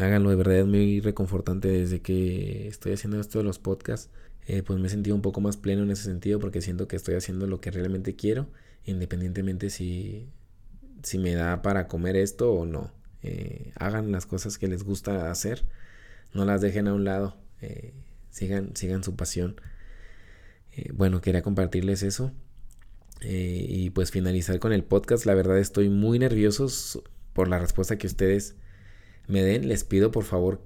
háganlo, de verdad es muy reconfortante desde que estoy haciendo esto de los podcasts. Eh, pues me he sentido un poco más pleno en ese sentido porque siento que estoy haciendo lo que realmente quiero, independientemente si, si me da para comer esto o no. Eh, hagan las cosas que les gusta hacer, no las dejen a un lado, eh, sigan, sigan su pasión. bueno, quería compartirles eso. Y pues finalizar con el podcast. La verdad estoy muy nervioso por la respuesta que ustedes me den, les pido por favor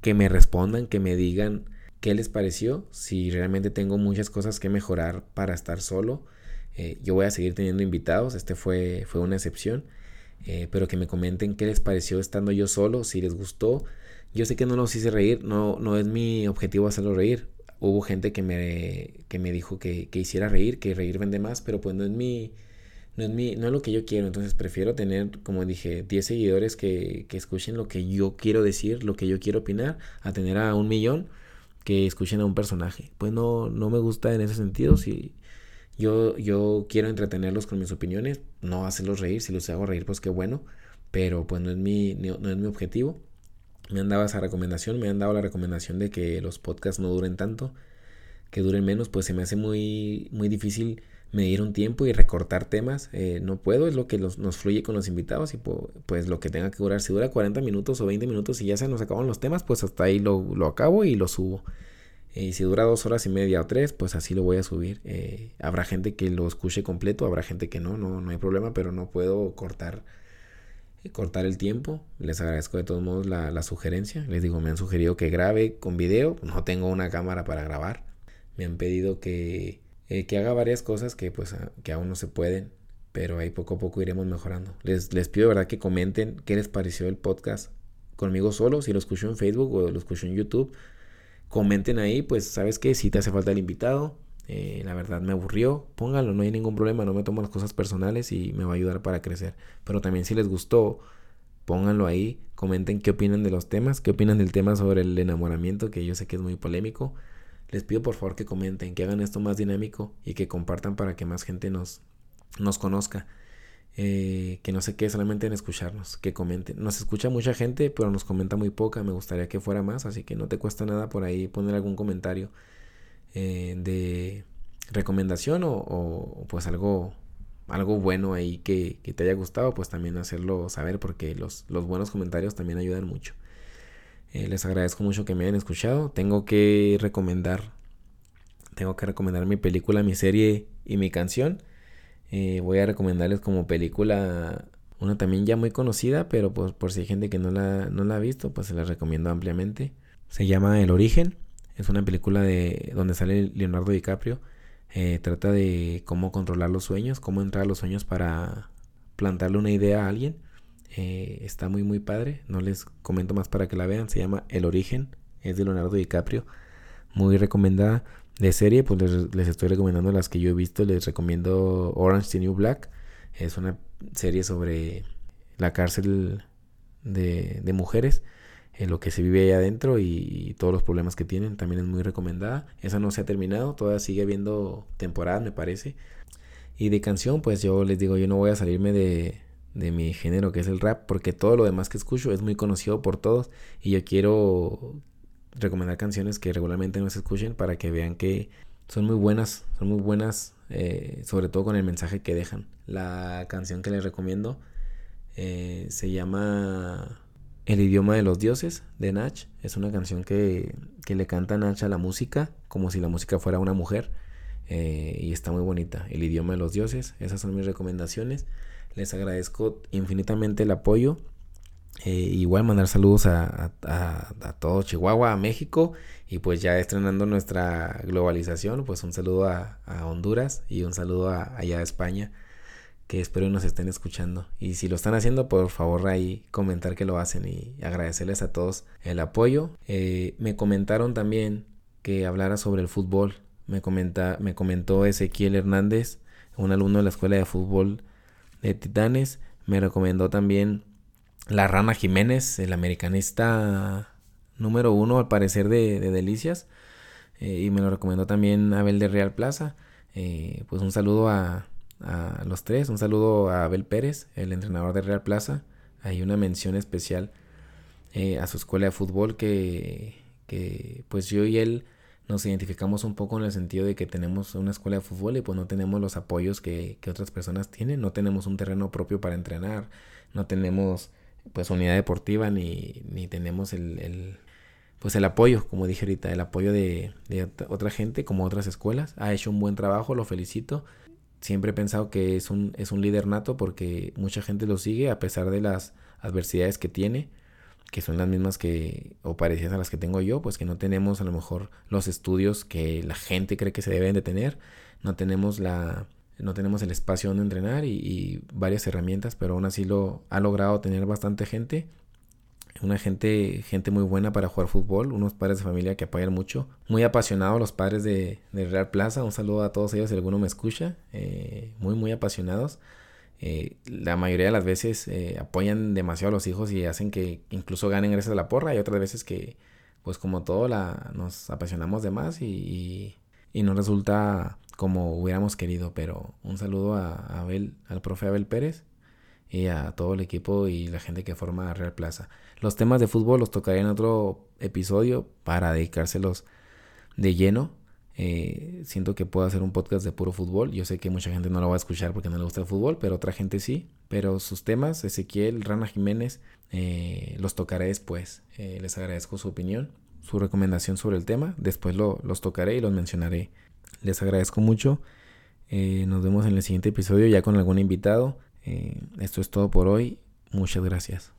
que me respondan, que me digan qué les pareció, si realmente tengo muchas cosas que mejorar para estar solo. Eh, yo voy a seguir teniendo invitados, este fue, fue una excepción, eh, pero que me comenten qué les pareció estando yo solo, si les gustó. Yo sé que no los hice reír, no, no es mi objetivo hacerlo reír. Hubo gente que me, que me dijo que, que hiciera reír, que reír vende más, pero pues no es mi, no es, mi, no es lo que yo quiero. Entonces prefiero tener, como dije, 10 seguidores que, que, escuchen lo que yo quiero decir, lo que yo quiero opinar, a tener a un millón que escuchen a un personaje. Pues no, no me gusta en ese sentido. Si Yo, yo quiero entretenerlos con mis opiniones, no hacerlos reír, si los hago reír pues qué bueno, pero pues no es mi, no, es mi objetivo. Me han dado esa recomendación, me han dado la recomendación de que los podcasts no duren tanto, que duren menos, pues se me hace muy, muy difícil medir un tiempo y recortar temas. Eh, no puedo, es lo que nos fluye con los invitados y pues lo que tenga que durar. Si dura 40 minutos o 20 minutos y ya se nos acaban los temas, pues hasta ahí lo, lo acabo y lo subo. Eh, y si dura dos horas y media o tres, pues así lo voy a subir. Eh, habrá gente que lo escuche completo, habrá gente que no, no, no hay problema, pero no puedo cortar, cortar el tiempo. Les agradezco de todos modos la, la sugerencia. Les digo, me han sugerido que grabe con video. No tengo una cámara para grabar. Me han pedido que eh, que haga varias cosas que pues que aún no se pueden, pero ahí poco a poco iremos mejorando. Les, les pido verdad que comenten qué les pareció el podcast conmigo solo, si lo escucho en Facebook o lo escucho en YouTube. Comenten ahí, pues sabes que si te hace falta el invitado, eh, la verdad me aburrió, pónganlo, no hay ningún problema, no me tomo las cosas personales y me va a ayudar para crecer. Pero también si les gustó, pónganlo ahí, comenten qué opinan de los temas, qué opinan del tema sobre el enamoramiento, que yo sé que es muy polémico les pido por favor que comenten, que hagan esto más dinámico y que compartan para que más gente nos, nos conozca. Eh, que no se quede solamente en escucharnos, que comenten. Nos escucha mucha gente, pero nos comenta muy poca. Me gustaría que fuera más, así que no te cuesta nada por ahí poner algún comentario eh, de recomendación o, pues algo, algo bueno ahí que, te haya gustado, pues también hacerlo saber porque los, los buenos comentarios también ayudan mucho. Eh, les agradezco mucho que me hayan escuchado. Tengo que recomendar, tengo que recomendar mi película, mi serie y mi canción. Eh, voy a recomendarles como película una también ya muy conocida, pero pues por si hay gente que no la, no la ha visto, pues se la recomiendo ampliamente. Se llama El Origen. Es una película de donde sale Leonardo DiCaprio. Eh, trata de cómo controlar los sueños, cómo entrar a los sueños para plantarle una idea a alguien. Eh, está muy muy padre. No les comento más para que la vean. Se llama El Origen. Es de Leonardo DiCaprio. Muy recomendada. De serie, pues les, estoy recomendando las que yo he visto. Les recomiendo Orange the New Black. Es una serie sobre la cárcel de, de mujeres. En lo que se vive ahí adentro y, todos los problemas que tienen. También es muy recomendada. Esa no se ha terminado. Todavía sigue habiendo temporada, me parece. Y de canción, pues yo les digo, yo no voy a salirme de, de mi género que es el rap, porque todo lo demás que escucho es muy conocido por todos y yo quiero recomendar canciones que regularmente no se escuchen para que vean que son muy buenas, son muy buenas, eh, sobre todo con el mensaje que dejan. La canción que les recomiendo eh, se llama El idioma de los dioses de Nach. Es una canción que, que le canta Nach a la música, como si la música fuera una mujer. Eh, y está muy bonita. El idioma de los dioses. Esas son mis recomendaciones. Les agradezco infinitamente el apoyo. Eh, igual mandar saludos a, a, todo Chihuahua, a México y pues ya estrenando nuestra globalización, pues un saludo a, Honduras y un saludo allá a España que espero nos estén escuchando y si lo están haciendo por favor ahí comentar que lo hacen y agradecerles a todos el apoyo. Eh, me comentaron también que hablara sobre el fútbol, me, comenta, me comentó Ezequiel Hernández, un alumno de la escuela de fútbol de Titanes. Me recomendó también La Rana Jiménez, el americanista número uno al parecer de, Delicias. Eh, y me lo recomendó también Abel de Real Plaza. Eh, pues un saludo a, a, los tres. Un saludo a Abel Pérez, el entrenador de Real Plaza. Hay una mención especial eh, a su escuela de fútbol que, que pues yo y él nos identificamos un poco en el sentido de que tenemos una escuela de fútbol y pues no tenemos los apoyos que, otras personas tienen, no tenemos un terreno propio para entrenar, no tenemos pues unidad deportiva ni, ni tenemos el, pues el apoyo, como dije ahorita, el apoyo de, de, otra gente como otras escuelas. Ha hecho un buen trabajo, lo felicito. Siempre he pensado que es un, es un líder nato porque mucha gente lo sigue a pesar de las adversidades que tiene que son las mismas que, o parecidas a las que tengo yo, pues que no tenemos a lo mejor los estudios que la gente cree que se deben de tener, no tenemos la, no tenemos el espacio donde entrenar y, varias herramientas, pero aún así lo ha logrado tener bastante gente, una gente, gente muy buena para jugar fútbol, unos padres de familia que apoyan mucho, muy apasionados los padres de, Real Plaza, un saludo a todos ellos si alguno me escucha, eh, muy muy apasionados. Eh, la mayoría de las veces eh, apoyan demasiado a los hijos y hacen que incluso ganen gracias a la porra. Y otras veces que, pues como todo, la, nos apasionamos de más y, y, nos resulta como hubiéramos querido, pero un saludo a Abel, al profe Abel Pérez y a todo el equipo y la gente que forma Real Plaza. Los temas de fútbol los tocaré en otro episodio para dedicárselos de lleno. Eh, siento que puedo hacer un podcast de puro fútbol. Yo sé que mucha gente no lo va a escuchar porque no le gusta el fútbol, pero otra gente sí. Pero sus temas, Ezequiel, Rana Jiménez, eh, los tocaré después. Eh, les agradezco su opinión, su recomendación sobre el tema. Después los tocaré y los mencionaré. Les agradezco mucho. nos vemos en el siguiente episodio ya con algún invitado. esto es todo por hoy. Muchas gracias.